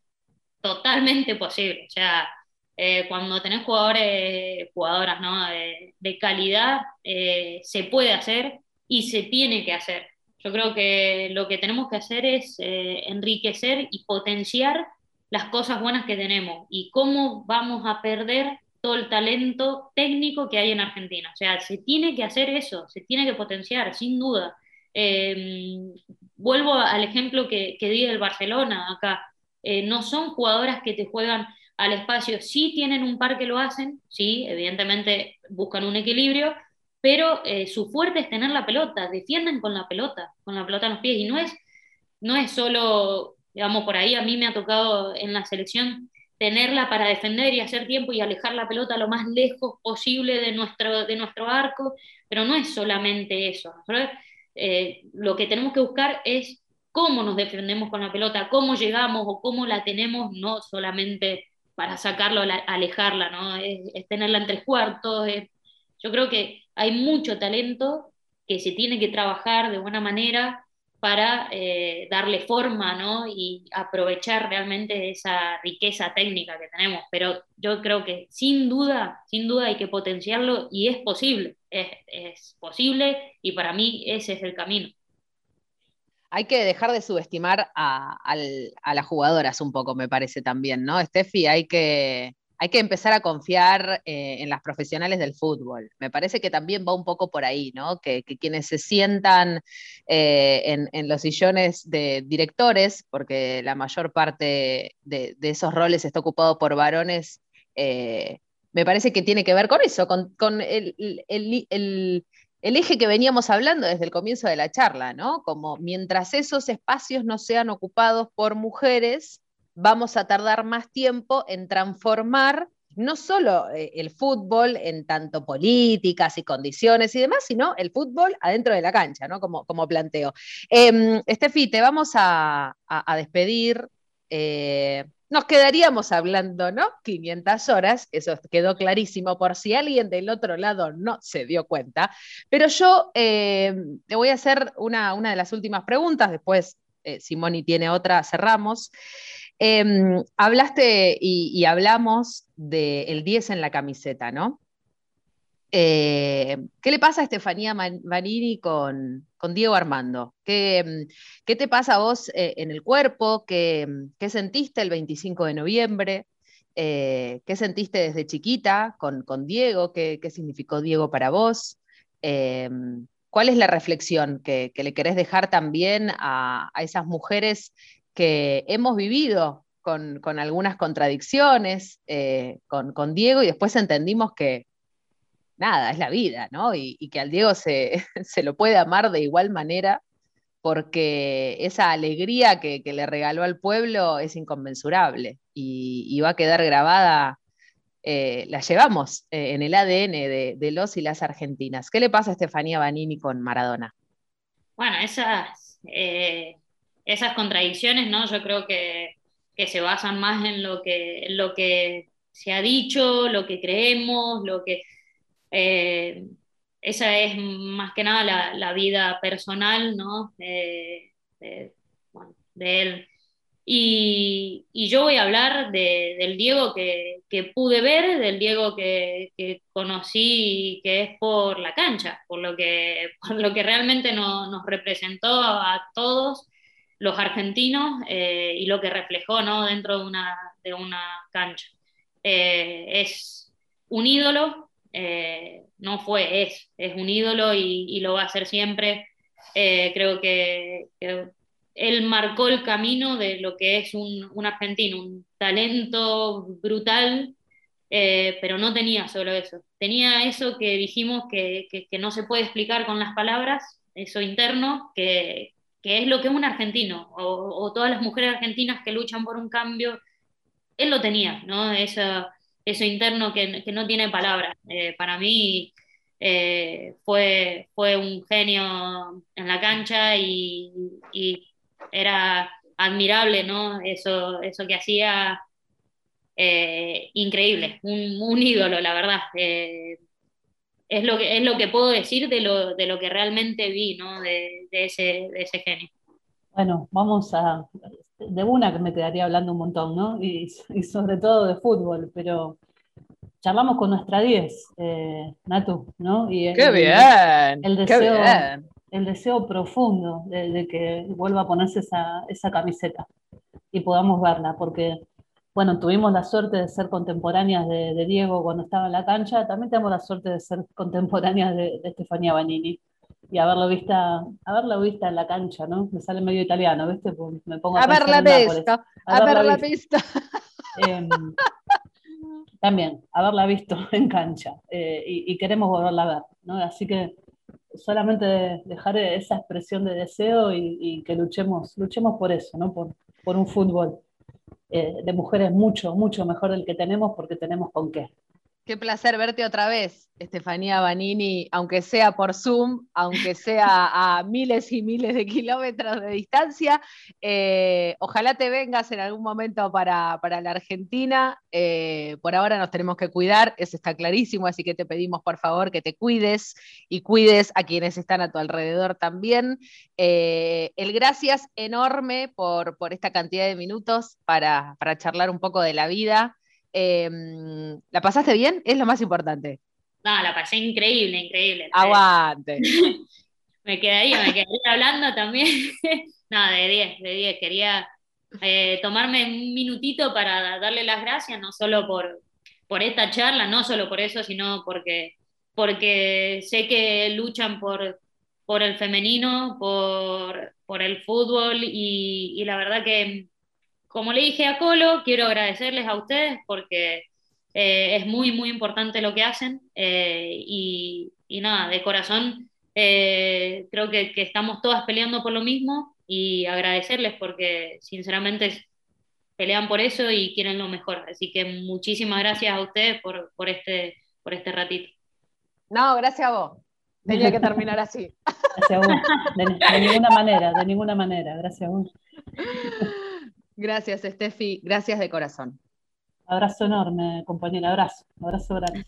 totalmente posible. O sea, eh, cuando tenés jugadores, jugadoras ¿no? de, calidad, eh, se puede hacer y se tiene que hacer. Yo creo que lo que tenemos que hacer es eh, enriquecer y potenciar las cosas buenas que tenemos y cómo vamos a perder todo el talento técnico que hay en Argentina. O sea, se tiene que hacer eso, se tiene que potenciar, sin duda. Em, vuelvo al ejemplo que, que di del Barcelona acá. Eh, no son jugadoras que te juegan al espacio, sí tienen un par que lo hacen, sí, evidentemente buscan un equilibrio, pero eh, su fuerte es tener la pelota, defienden con la pelota, con la pelota en los pies, y no es, no es solo, digamos, por ahí a mí me ha tocado en la selección tenerla para defender y hacer tiempo y alejar la pelota lo más lejos posible de nuestro, de nuestro arco, pero no es solamente eso. Eh, lo que tenemos que buscar es cómo nos defendemos con la pelota, cómo llegamos o cómo la tenemos, no solamente para sacarlo, alejarla, ¿no? Es, tenerla en tres cuartos. Yo creo que hay mucho talento que se tiene que trabajar de buena manera para eh, darle forma ¿no? y aprovechar realmente esa riqueza técnica que tenemos. Pero yo creo que sin duda, sin duda hay que potenciarlo y es posible, es, posible y para mí ese es el camino. Hay que dejar de subestimar a, a las jugadoras un poco, me parece también, ¿no? Steffi, hay que, hay que empezar a confiar eh, en las profesionales del fútbol. Me parece que también va un poco por ahí, ¿no? Que, quienes se sientan eh, en, los sillones de directores, porque la mayor parte de, esos roles está ocupado por varones, eh, me parece que tiene que ver con eso, con, el, el eje que veníamos hablando desde el comienzo de la charla, ¿no? Como mientras esos espacios no sean ocupados por mujeres, vamos a tardar más tiempo en transformar no solo eh, el fútbol en tanto políticas y condiciones y demás, sino el fútbol adentro de la cancha, ¿no? Como, como planteo. Eh, Estefi, te vamos a, despedir. Eh, nos quedaríamos hablando, ¿no? 500 horas, eso quedó clarísimo por si alguien del otro lado no se dio cuenta. Pero yo eh, te voy a hacer una, una de las últimas preguntas, después Simoni tiene otra, cerramos. Em, hablaste y, hablamos del 10 en la camiseta, ¿no? Eh, ¿Qué le pasa a Estefanía Marini con, Diego Armando? ¿Qué, te pasa a vos eh, en el cuerpo? ¿Qué, sentiste el 25 de noviembre? Eh, ¿Qué sentiste desde chiquita con, Diego? ¿Qué, significó Diego para vos? Em, ¿Cuál es la reflexión que, le querés dejar también a esas mujeres que hemos vivido con, algunas contradicciones eh, con, Diego y después entendimos que nada, es la vida, ¿no? Y, que al Diego <laughs> se, lo puede amar de igual manera porque esa alegría que, le regaló al pueblo es inconmensurable y, va a quedar grabada, eh, la llevamos eh, en el ADN de, los y las argentinas. ¿Qué le pasa a Estefanía Banini con Maradona? Bueno, esas esas contradicciones, ¿no? Yo creo que, se basan más en lo que, lo que se ha dicho, lo que creemos, lo que... Eh, esa es más que nada la, vida personal, ¿no? de él. Y, yo voy a hablar del Diego que, pude ver, del Diego que, conocí que es por la cancha, por lo que, <laughs> lo que realmente nos representó a todos los argentinos eh, y lo que reflejó ¿no? dentro de una, de una cancha. Eh, es un ídolo, eh, no fue, es, es un ídolo y, lo va a ser siempre. creo que, él marcó el camino de lo que es un, un argentino, un talento brutal, pero no tenía solo eso. Tenía eso que dijimos que, que, que, no se puede explicar con las palabras, eso interno, que, que es lo que es un argentino, o, todas las mujeres argentinas que luchan por un cambio, él lo tenía, ¿no? Eso, eso interno que, no tiene palabras. Eh, para mí eh, fue, fue un genio en la cancha y, era admirable, ¿no? Eso, eso que hacía eh, increíble, un, ídolo, la verdad es lo que, es lo que puedo decir de lo, de lo que realmente vi, ¿no? De, de, ese, de ese genio. Bueno, vamos a, de una que me quedaría hablando un montón, ¿no? Y, y sobre todo de fútbol, pero charlamos con nuestra 10, eh, Natu, ¿no? Y ¡Qué bien! El deseo, El deseo profundo de, que vuelva a ponerse esa, esa camiseta y podamos verla, porque bueno, tuvimos la suerte de ser contemporáneas de, Diego cuando estaba en la cancha, también tenemos la suerte de ser contemporáneas de, Estefanía Banini y haberlo vista, haberla vista en la cancha, ¿no? Me sale medio italiano, ¿viste? Pues me pongo a haberla visto, haberla visto. Em, también, haberla visto <laughs> en cancha eh, y, queremos volverla a ver, ¿no? Así que solamente dejar esa expresión de deseo y, que luchemos, luchemos por eso, ¿no? Por, por un fútbol eh, de mujeres mucho, mucho mejor del que tenemos porque tenemos con qué. Qué placer verte otra vez, Estefanía Banini, aunque sea por Zoom, aunque sea a miles y miles de kilómetros de distancia. Eh, ojalá te vengas en algún momento para, la Argentina. Eh, por ahora nos tenemos que cuidar, eso está clarísimo, así que te pedimos por favor que te cuides y cuides a quienes están a tu alrededor también. Eh, el gracias enorme por, esta cantidad de minutos para, para charlar un poco de la vida. Em, ¿La pasaste bien? Es lo más importante. No, la pasé increíble, increíble. Aguante. <laughs> me quedaría, me quedaría hablando también. <laughs> no, de 10, de 10. Quería eh, tomarme un minutito para darle las gracias, no solo por, por esta charla, no solo por eso, sino porque, porque sé que luchan por, por el femenino, por, por el fútbol y la verdad que como le dije a Colo, quiero agradecerles a ustedes porque eh, es muy, muy importante lo que hacen eh, y, nada, de corazón eh, creo que, estamos todas peleando por lo mismo y agradecerles porque sinceramente pelean por eso y quieren lo mejor. Así que muchísimas gracias a ustedes por, por, este, por este ratito. No, gracias a vos. Tenía que terminar así. Gracias a vos. de ninguna manera, de ninguna manera. Gracias a vos. <laughs> Gracias, Steffi. Gracias de corazón. Abrazo enorme, compañera. Abrazo. Abrazo grande.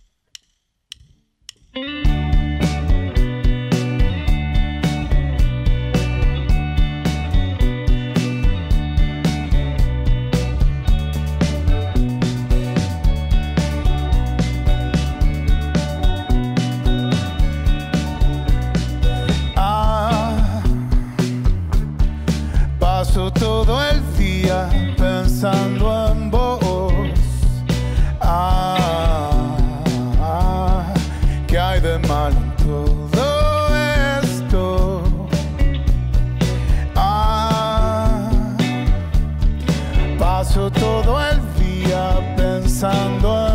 Todo el día pensando en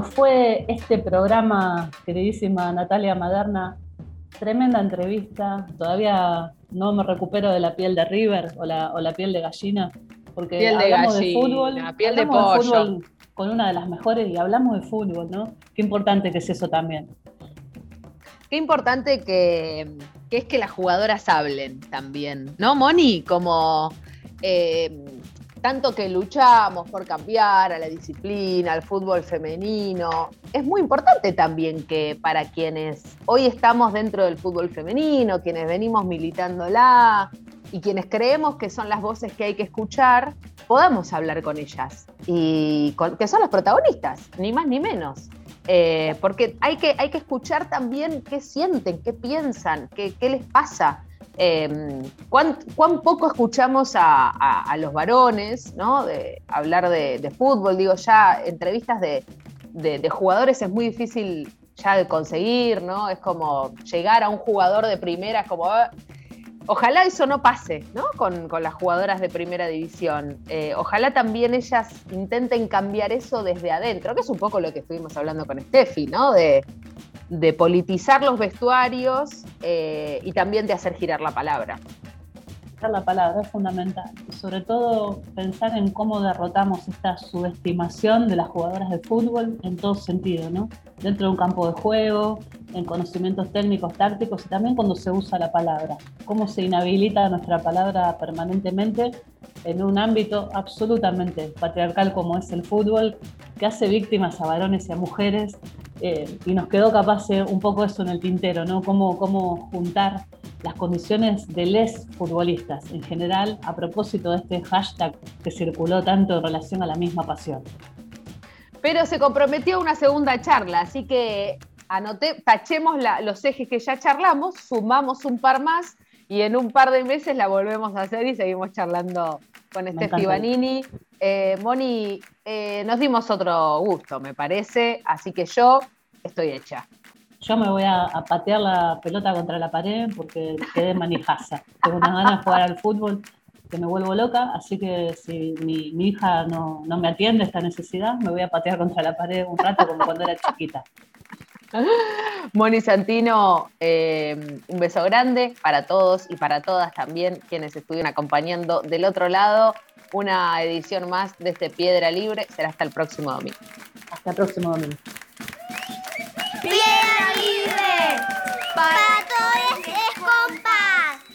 nos fue este programa, queridísima Natalia Maderna. Tremenda entrevista. Todavía no me recupero de la piel de River o la, o la piel de gallina. Porque Piel de hablamos de, gallina, fútbol. piel de pollo. fútbol con una de las mejores y hablamos de fútbol, ¿no? Qué importante que es eso también. Qué importante que, que es que las jugadoras hablen también, ¿no, Moni? Como eh, tanto que luchamos por cambiar a la disciplina, al fútbol femenino. Es muy importante también que para quienes hoy estamos dentro del fútbol femenino, quienes venimos militándola y quienes creemos que son las voces que hay que escuchar, podamos hablar con ellas y con- que son las protagonistas, ni más ni menos. Eh, porque hay que, hay que escuchar también qué sienten, qué piensan, qué, qué les pasa. Eh, ¿cuán, poco escuchamos a, los varones, ¿no? De hablar de, fútbol, digo, ya entrevistas de, jugadores es muy difícil ya de conseguir, ¿no? Es como llegar a un jugador de primera, como, ah, Ojalá eso no pase, ¿no? Con, las jugadoras de primera división. Eh, ojalá también ellas intenten cambiar eso desde adentro, que es un poco lo que estuvimos hablando con Steffi, ¿no? De politizar los vestuarios eh, y también de hacer girar la palabra. La palabra es fundamental. Sobre todo pensar en cómo derrotamos esta subestimación de las jugadoras de fútbol en todo sentido, ¿no? Dentro de un campo de juego, en conocimientos técnicos, tácticos y también cuando se usa la palabra. Cómo se inhabilita nuestra palabra permanentemente en un ámbito absolutamente patriarcal como es el fútbol, que hace víctimas a varones y a mujeres. eh, y nos quedó capaz eh, un poco eso en el tintero, ¿no? Cómo, cómo juntar las condiciones de les futbolistas en general a propósito de este hashtag que circuló tanto en relación a la misma pasión. Pero se comprometió a una segunda charla, así que anoté, tachemos la- los ejes que ya charlamos, sumamos un par más y en un par de meses la volvemos a hacer y seguimos charlando con Steffi. Vanini. Eh, Moni, eh, nos dimos otro gusto, me parece, así que yo estoy hecha. Yo me voy a, a patear la pelota contra la pared porque quedé manijasa. Tengo unas ganas de jugar al fútbol que me vuelvo loca, así que si mi, hija no, no, me atiende esta necesidad, me voy a patear contra la pared un rato como cuando era chiquita. <laughs> Moni Santino, eh, un beso grande para todos y para todas también quienes estuvieron acompañando del otro lado. Una edición más de este Piedra Libre será hasta el próximo domingo. Hasta el próximo domingo. ¡Piedra Libre! Para todos es compás.